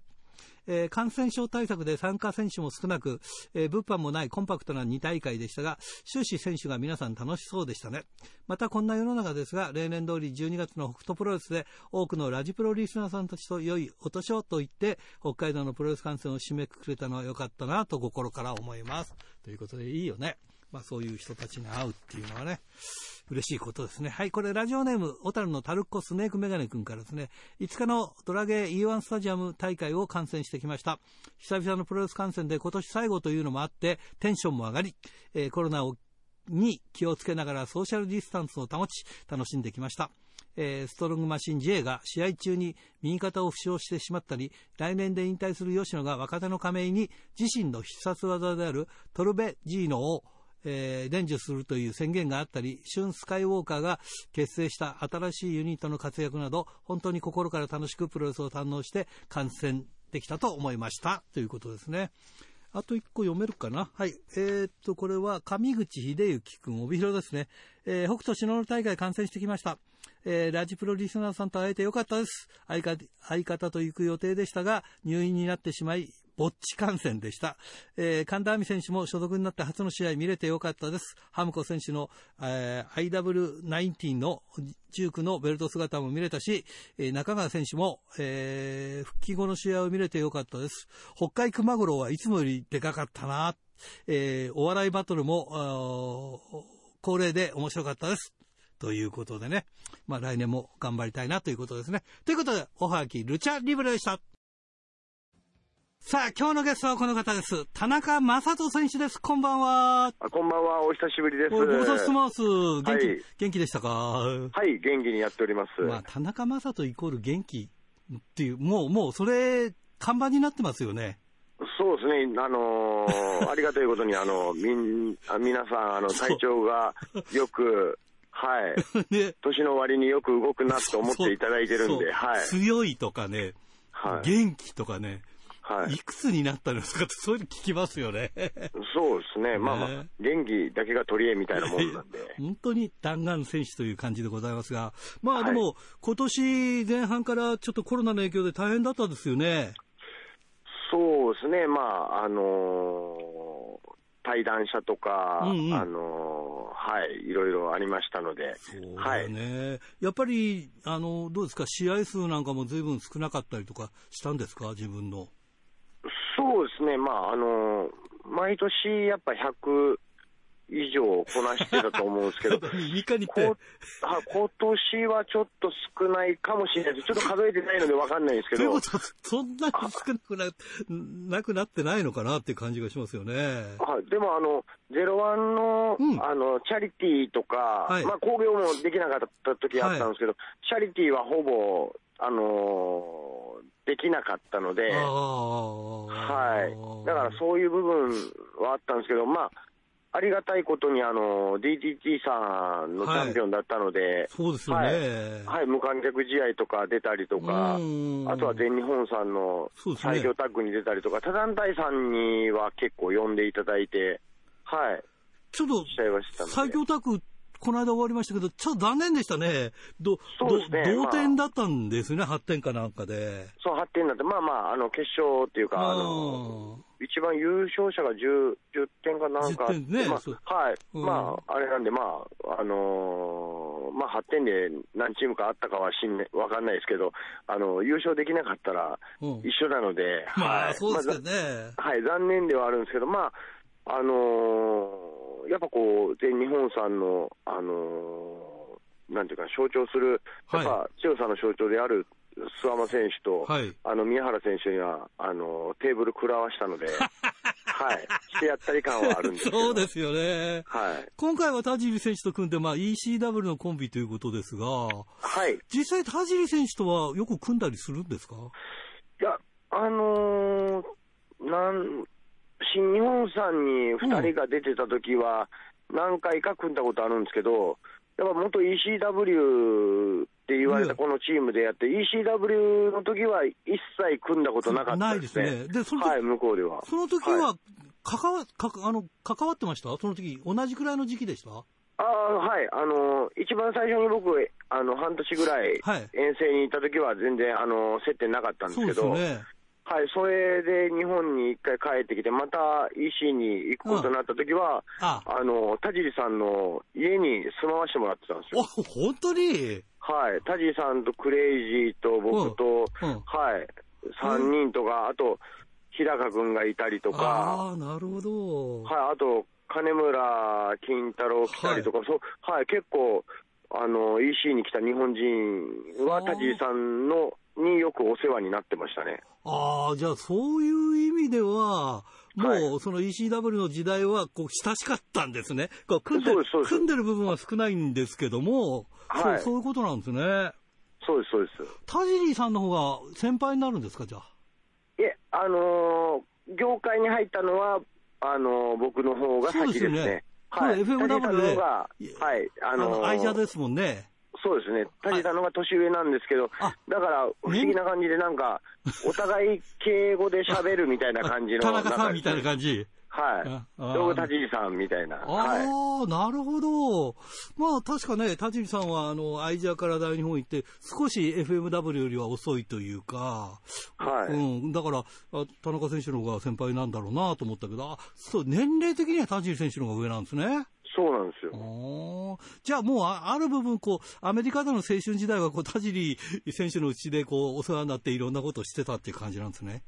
えー、感染症対策で参加選手も少なく、えー、物販もないコンパクトな2大会でしたが、終始選手が皆さん楽しそうでしたね。またこんな世の中ですが、例年通り12月の北斗プロレスで多くのラジプロリスナーさんたちと良いお年をと言って、北海道のプロレス観戦を締めくくれたのは良かったなと心から思います。ということでいいよね。まあそういう人たちに会うっていうのはね。嬉しいことですね。はい、これラジオネーム、小樽のタルッコスネークメガネ君からですね、5日のドラゲー E1 スタジアム大会を観戦してきました。久々のプロレス観戦で今年最後というのもあって、テンションも上がり、えー、コロナをに気をつけながらソーシャルディスタンスを保ち、楽しんできました。えー、ストロングマシン J が試合中に右肩を負傷してしまったり、来年で引退する吉野が若手の亀井に自身の必殺技であるトルベジーノをえー、伝授するという宣言があったり、シュン・スカイウォーカーが結成した新しいユニットの活躍など、本当に心から楽しくプロレスを堪能して観戦できたと思いました。ということですね。あと一個読めるかな？はい。えー、っと、これは上口秀幸くん、帯広ですね。えー、北斗篠の大会観戦してきました。えー、ラジプロリスナーさんと会えてよかったです。相方相方と行く予定でしたが、入院になってしまい、ぼっち観戦でした。えー、神田亜美選手も所属になって初の試合見れてよかったです。ハムコ選手の、えー、IW19 の19のベルト姿も見れたし、えー、中川選手も、えー、復帰後の試合を見れてよかったです。北海熊五郎はいつもよりでかかったな。えー、お笑いバトルも、恒例で面白かったです。ということでね。まあ来年も頑張りたいなということですね。ということで、おはがき、ルチャリブレでした。さあ、今日のゲストはこの方です。田中正人選手です。こんばんは。あこんばんは。お久しぶりです。ご無沙汰してます。元気、はい、元気でしたか？はい、元気にやっております。まあ、田中正人イコール元気っていう、もう、もう、それ、看板になってますよね。そうですね、あのー、ありがたいことに、あの、みん、皆さん、あの、体調がよく、はい。ね、年の割によく動くなと思っていただいてるんで、はい。強いとかね、はい、元気とかね、はい、いくつになったんですかって、そういうの聞きますよね。そうですね、まあまあ、元気だけが取り柄みたいなもんなんで。本当に弾丸選手という感じでございますが、まあでも、はい、今年前半からちょっとコロナの影響で大変だったですよね。そうですね、まあ、あのー、対談者とか、うんうん、あのー、はい、いろいろありましたので、そうだね、はい、やっぱり、あのどうですか、試合数なんかもずいぶん少なかったりとかしたんですか、自分の。そうですね、まあ、あの毎年やっぱ100以上こなしてたと思うんですけど、3日にこあ今年はちょっと少ないかもしれないです。ちょっと数えてないので分かんないんですけど。とそんなに少なくななくなってないのかなっていう感じがしますよね。はい、でもあの、ゼロワンの、うん、あの、チャリティーとか、はい、まあ、工業もできなかった時あったんですけど、はい、チャリティーはほぼ、あのーできなかったので、はい。だからそういう部分はあったんですけど、まあ、ありがたいことに、あの、DDT さんのチャンピオンだったので、はい、そうですよね、はい、はい、無観客試合とか出たりとか、あとは全日本さんの最強タッグに出たりとか、他団体さんには結構呼んでいただいて、はい。ちょっと、最強タッグこの間終わりましたけど、ちょっと残念でしたね。ど、そうですね。同点だったんですね、まあ、8点かなんかで。そう、8点だって、まあまあ、あの、決勝っていうか、あの、一番優勝者が 10, 10点かなんか。点ね。まあ、はい。うん、まあ、あれなんで、まあ、あのー、まあ、8点で何チームかあったかはしん、ね、わかんないですけど、あの、優勝できなかったら一緒なので、うん、はい。まあ、そうですよね、まあ、はい、残念ではあるんですけど、まあ、あのーやっぱこう、全日本さんの、あのー、なんていうか、象徴する、やっぱ強さの象徴である諏訪間選手と、はい、あの宮原選手にはあのテーブル食らわしたので、はい、してやったり感はあるんですそうですよね、はい、今回は田尻選手と組んで、まあ、ECW のコンビということですが、はい、実際、田尻選手とはよく組んだりするんですか？いや、あのー、なん新日本さんに2人が出てた時は、何回か組んだことあるんですけど、やっぱ元 ECW って言われたこのチームでやって、ECW の時は一切組んだことなかったですね。ないですね。で、その時、はい、向こうでは。その時は、関わ、かあの、関わってました？その時、同じくらいの時期でした？あはい、あの一番最初に僕、あの半年ぐらい遠征に行った時は全然、あの接点なかったんですけど、ね、はい、それで日本に一回帰ってきて、また EC に行くことになった時は、うん、ああ。の、田尻さんの家に住まわしてもらってたんですよ。本当に？はい、田尻さんとクレイジーと僕と、うん。うん、はい、3人とか、あと、日高君がいたりとか、ああ、なるほど。はい、あと、金村金太郎来たりとか、はい、そはい、結構、あの、EC に来た日本人は田尻さんのによくお世話になってましたね。ああ、じゃあそういう意味では、もうその ECW の時代はこう親しかったんですね。こう組んで組んでる部分は少ないんですけども、はい、そうそういうことなんですね。そうです、そうです。田尻さんの方が先輩になるんですか、じゃあ？いえ、あのー、業界に入ったのは、あのー、僕の方が先ですね。すねはい、FMW で、はい、あのー、愛車ですもんね。そうですね、田さんのが年上なんですけど、だから不思議な感じで、なんか、お互い敬語で喋るみたいな感じの、田中さんみたいな感じ。はい。道具田尻さんみたいな。ああ、はい、なるほど。まあ確かね、田尻さんはあの、アイジアから大日本行って、少し FMW よりは遅いというか、はい。うん、だから、田中選手の方が先輩なんだろうなと思ったけど、あ、そう、年齢的には田尻選手の方が上なんですね。そうなんですよ。じゃあもうある部分、こう、アメリカでの青春時代は、こう、田尻選手のうちで、こう、お世話になっていろんなことをしてたっていう感じなんですね。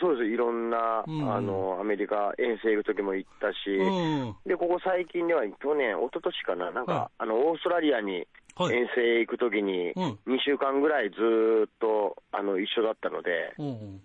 そうです、いろんな、うん、あのアメリカ遠征行く時も行ったし、うん、でここ最近では去年、一昨年かな、なんか、はい、あのオーストラリアに遠征行く時に、2週間ぐらいずっとあの一緒だったので、うん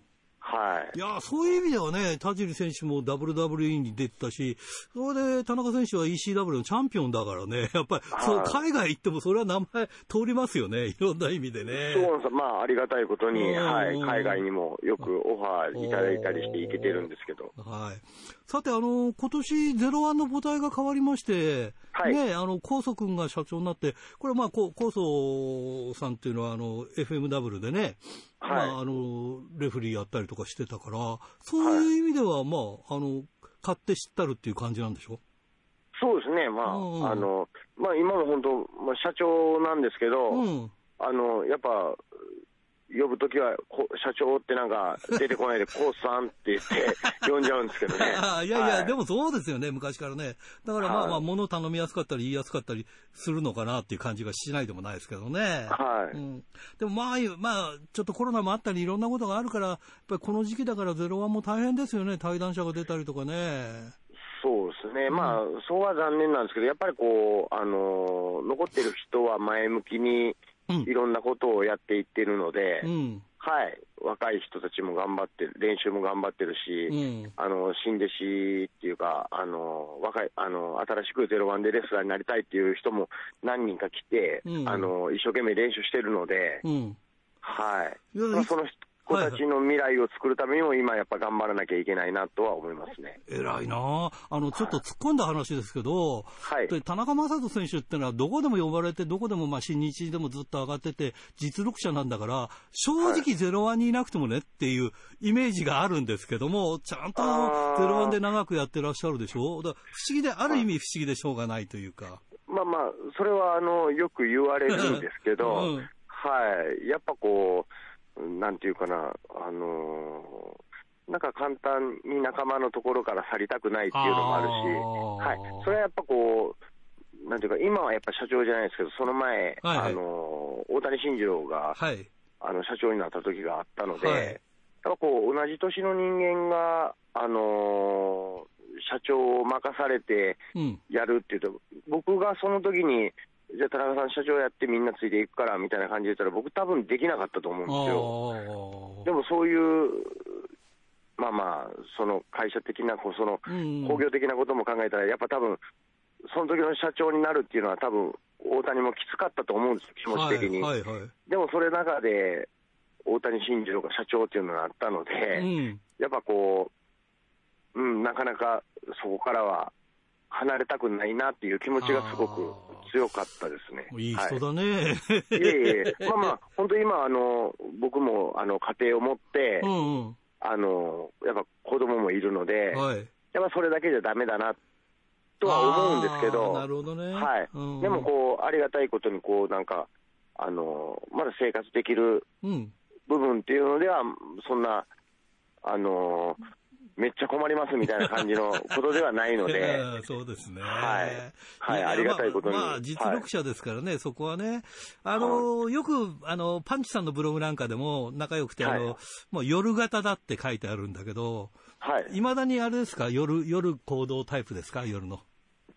はい。いや、そういう意味ではね、田尻選手も WWE に出てたし、それで田中選手は ECW のチャンピオンだからね、やっぱり、そう、海外行ってもそれは名前通りますよね、いろんな意味でね。そうなんですまあ、ありがたいことに、はい、海外にもよくオファーいただいたりして行けてるんですけど。はい。さて、あの、今年ゼロワンの母体が変わりまして、はい、ね、あの、高祖君が社長になって、これまあ、高祖さんっていうのは、あの、FMW でね、はい、まあ、あの、レフリーやったりとかしてたから、そういう意味では、はい、まあ、あの、買って知ったるっていう感じなんでしょ？そうですね、まあ、うん、あの、まあ、今も本当、まあ、社長なんですけど、うん、あの、やっぱ、呼ぶときは、社長ってなんか 出てこないで、コースさんって言って呼んじゃうんですけどね。いやいや、はい、でもそうですよね、昔からね。だからまあまあ、物頼みやすかったり言いやすかったりするのかなっていう感じがしないでもないですけどね。はい。うん、でもまあ、まあ、ちょっとコロナもあったりいろんなことがあるから、やっぱりこの時期だからゼロワンも大変ですよね、対談者が出たりとかね。そうですね、まあ、そうは残念なんですけど、やっぱりこう、あの残ってる人は前向きにいろんなことをやっていってるので、うん、はい、若い人たちも頑張ってる、練習も頑張ってるし、うん、あの新弟子っていうか、あの若いあの新しくゼロワンでレスラーになりたいっていう人も何人か来て、うん、あの一生懸命練習してるので、はい、まあ、その子たちの未来を作るためにも、今やっぱ頑張らなきゃいけないなとは思いますね。偉いなあの、ちょっと突っ込んだ話ですけど、はい。田中将人選手ってのは、どこでも呼ばれて、どこでもまあ新日でもずっと上がってて、実力者なんだから、正直ゼロワンにいなくてもねっていうイメージがあるんですけども、ちゃんとゼロワンで長くやってらっしゃるでしょ？だ不思議で、ある意味不思議でしょうがないというか。まあまあ、それはあの、よく言われるんですけど、うん、はい。やっぱこう、なんていうかな、あのー、なんか簡単に仲間のところから去りたくないっていうのもあるし、はい、それはやっぱこう、なんていうか、今はやっぱ社長じゃないですけど、その前、はいはい、あのー、大谷慎次郎が、はい、あの社長になった時があったので、はい、やっぱこう、同じ年の人間が、あのー社長を任されてやるっていうと、うん、僕がその時にじゃあ田中さん、社長やってみんなついていくからみたいな感じで言ったら、僕、多分できなかったと思うんですよ。でもそういう、まあまあ、その会社的な、その工業的なことも考えたら、やっぱ多分その時の社長になるっていうのは、多分大谷もきつかったと思うんですよ、気持ち的に。はいはいはい、でもそれ中で、大谷慎次郎が社長っていうのがあったので、うん、やっぱこう、うん、なかなかそこからは離れたくないなっていう気持ちがすごく強かったですね。いい人だね。はい、いえいえ、まあまあ、本当今、あの、僕も、あの、家庭を持って、うんうん、あの、やっぱ子供もいるので、はい、やっぱそれだけじゃダメだな、とは思うんですけど、なるほどね。はい。うんうん、でも、こう、ありがたいことに、こう、なんか、あの、まだ生活できる部分っていうのでは、そんな、あの、めっちゃ困りますみたいな感じのことではないので。そうですね。はい。はい、ありがたいことに。まあ、実力者ですからね、はい、そこはね。あの、はい、よく、あの、パンチさんのブログなんかでも仲良くて、あの、はい、もう夜型だって書いてあるんだけど、はい。いまだにあれですか？夜、夜行動タイプですか？夜の。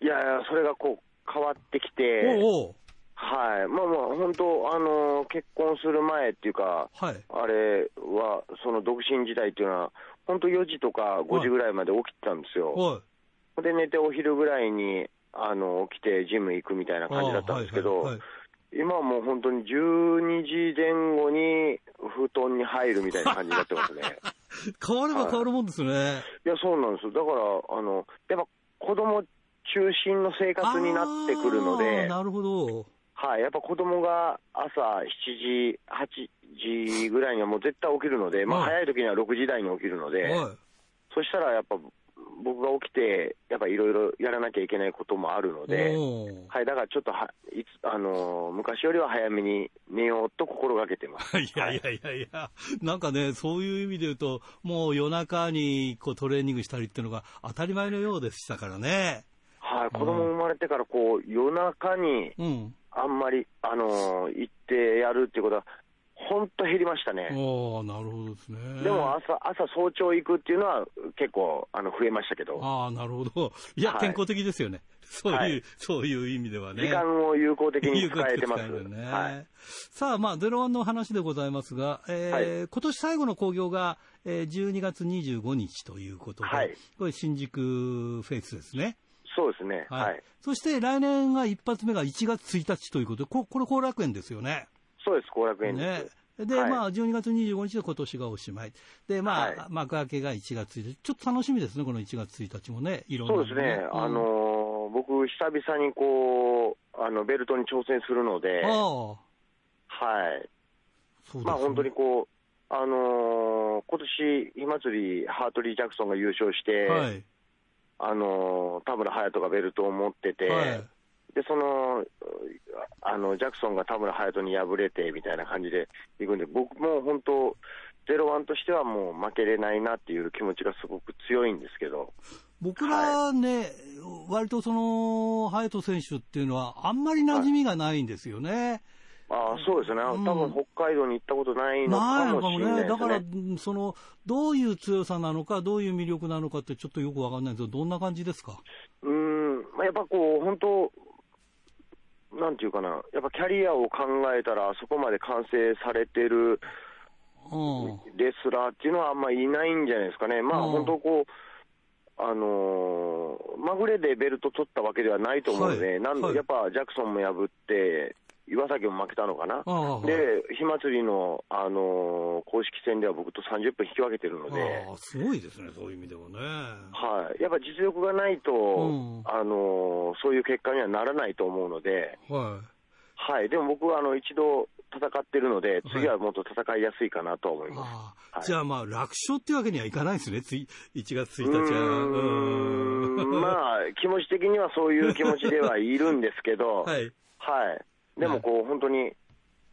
いやいや、それがこう、変わってきて、おおはい、まあまあ、本当、あの結婚する前っていうか、はい、あれは、その独身時代っていうのは、本当4時とか5時ぐらいまで起きてたんですよ。はい、で、寝てお昼ぐらいにあの起きてジム行くみたいな感じだったんですけど、今はもう本当に12時前後に布団に入るみたいな感じになってますね。変われば変わるもんですね、はい。いや、そうなんですよ。だから、あの、やっぱ子供中心の生活になってくるので、なるほど。はい、やっぱ子供が朝7時、8時ぐらいにはもう絶対起きるので、まあ早い時には6時台に起きるので、そしたらやっぱ僕が起きて、やっぱいろいろやらなきゃいけないこともあるので、はい、だからちょっとはいつ、あのー、昔よりは早めに寝ようと心がけてます。いやいやいやいや、なんかね、そういう意味で言うと、もう夜中にこうトレーニングしたりっていうのが当たり前のようでしたからね。はい、子供生まれてからこう、夜中に、あんまり、あのー、行ってやるっていうことは、本当減りましたね。あなるほどですね。でも朝、朝早朝行くっていうのは結構あの増えましたけど。ああ、なるほど。いや、はい、健康的ですよね。そういう、はい、そういう意味ではね。時間を有効的に使えてます。ね、はい、さあ、まあ、ゼロワンの話でございますが、えー、はい、今年最後の興行が、えー、12月25日ということで、はい、これ新宿フェイスですね。そうですね。はい。そして来年が一発目が1月1日ということで、ここれ後楽園ですよね。そうです、後楽園です。ね、で、はい、まあ、12月25日で今年がおしまい。で、まあ、はい、幕開けが1月1日。ちょっと楽しみですね、この1月1日もね、いろんな、ね、そうですね。うん、あのー、僕、久々にこう、あの、ベルトに挑戦するので、はい。ね、まあ、本当にこう、あのー、今年、火祭り、ハートリー・ジャクソンが優勝して、はい、あのー、田村隼人がベルトを持ってて、はいで、その、あの、ジャクソンが田村隼人に敗れてみたいな感じでいくんで、僕も本当、ゼロワンとしてはもう負けれないなっていう気持ちがすごく強いんですけど。僕らね、はい、割とその、隼人選手っていうのは、あんまり馴染みがないんですよね。はい、ああそうですね、うん、多分北海道に行ったことないのかもしれないね。だから、その、どういう強さなのか、どういう魅力なのかって、ちょっとよくわかんないんですけど、どんな感じですか？うん、まあ、やっぱこう、本当、なんていうかな、やっぱキャリアを考えたら、あそこまで完成されてるレスラーっていうのはあんまりいないんじゃないですかね。まあ、本当こう、あのー、まぐれでベルト取ったわけではないと思うので、はい、なんやっぱジャクソンも破って、岩崎も負けたのかな、で、火祭りの、あのー、公式戦では僕と30分引き分けてるので、すごいですね、そういう意味ではね。はい、やっぱ実力がないと、うん、あのー、そういう結果にはならないと思うので、はい、はい、でも僕はあの一度戦ってるので、次はもっと戦いやすいかなと思います。はい、じゃあ、まあ、楽勝っていうわけにはいかないですね、1月1日は。まあ、気持ち的にはそういう気持ちではいるんですけど、はい、はいでもこう、本当に、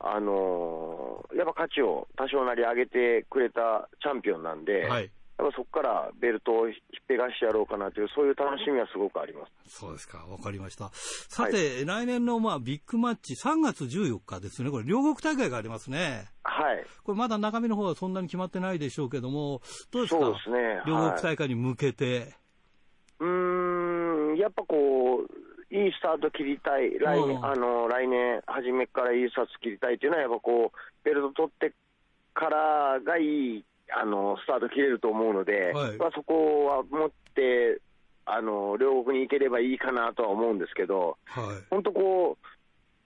あのー、やっぱ価値を多少なり上げてくれたチャンピオンなんで、はい、やっぱそこからベルトをひっぺがしてやろうかなという、そういう楽しみはすごくあります。そうですか、わかりました。さて、はい、来年のまあビッグマッチ、3月14日ですね、これ、両国大会がありますね。はい。これ、まだ中身の方はそんなに決まってないでしょうけども、どうですか、そうですね、両国大会に向けて。はい、うん、やっぱこう、いいスタート切りたい、来年、あの来年初めからいいスタート切りたいっていうのは、やっぱこう、ベルト取ってからがいいあのスタート切れると思うので、はい、まあ、そこは持って、あの両国に行ければいいかなとは思うんですけど、本、当、こう、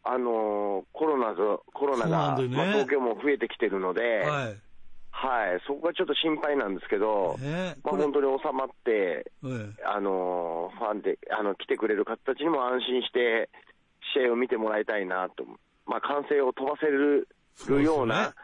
あのコロナコロナが、ね、まあ、東京も増えてきてるので、はいはい、そこがちょっと心配なんですけど、えー、まあ、本当に収まって、えー、あのファンであの来てくれる方たちにも安心して試合を見てもらいたいなと、まあ、歓声を飛ばせるような、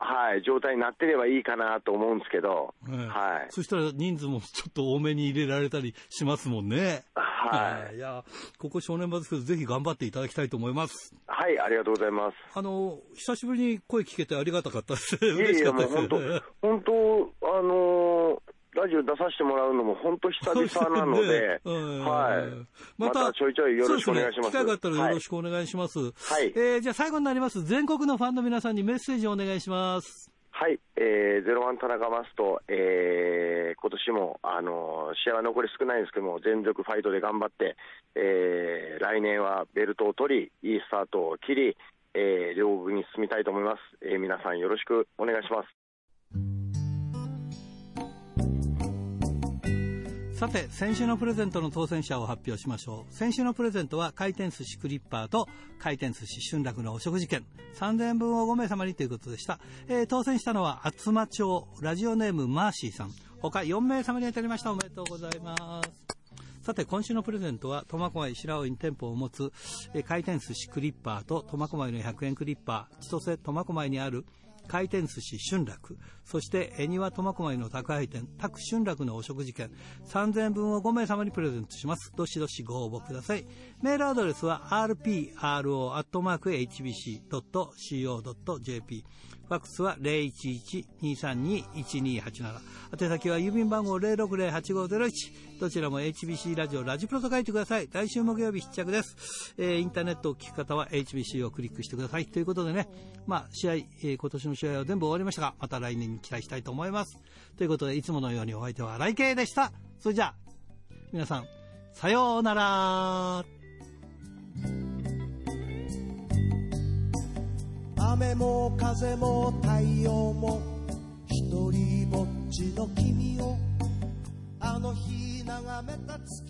はい、状態になってればいいかなと思うんですけど、はい。そしたら人数もちょっと多めに入れられたりしますもんね。はい。いや、ここ正念場ですけど、ぜひ頑張っていただきたいと思います。はい、ありがとうございます。あの、久しぶりに声聞けてありがたかったです。嬉しかったです。本当、本当、あのーラジオ出させてもらうのも本当久々なので、はい。またちょいちょいよろしくお願いします。すね、機会があったらよろしくお願いします。はい。えー、じゃあ最後になります。全国のファンの皆さんにメッセージをお願いします。はい、えー、ゼロワン田中マスト、えー、今年も、あの試合は残り少ないんですけども、全力ファイトで頑張って、えー、来年はベルトを取り、いいスタートを切り、えー、両国に進みたいと思います。えー、皆さんよろしくお願いします。さて、先週のプレゼントの当選者を発表しましょう。先週のプレゼントは回転寿司クリッパーと回転寿司春楽のお食事券3000円分を5名様にということでした。えー、当選したのは厚真町ラジオネームマーシーさん。他4名様に当たりました。おめでとうございます。さて、今週のプレゼントは、苫小牧白尾に店舗を持つ、回転寿司クリッパーと苫小牧の100円クリッパー、千歳苫小牧にある回転寿司春楽、そして恵庭苫小牧の宅配店、宅春楽のお食事券、3000円分を5名様にプレゼントします。どしどしご応募ください。メールアドレスは rpro.hbc.co.jp ファックスは011-232-1287。宛先は郵便番号060-8501。どちらも HBC ラジオ、ラジプロと書いてください。来週木曜日必着です。えー、インターネットを聞く方は HBC をクリックしてください。ということでね、まあ、試合、えー、今年の試合は全部終わりましたが、また来年に期待したいと思います。ということで、いつものようにお相手は来慶でした。それじゃあ、皆さん、さようなら雨も風も太陽も一人ぼっちの君をあの日眺めた月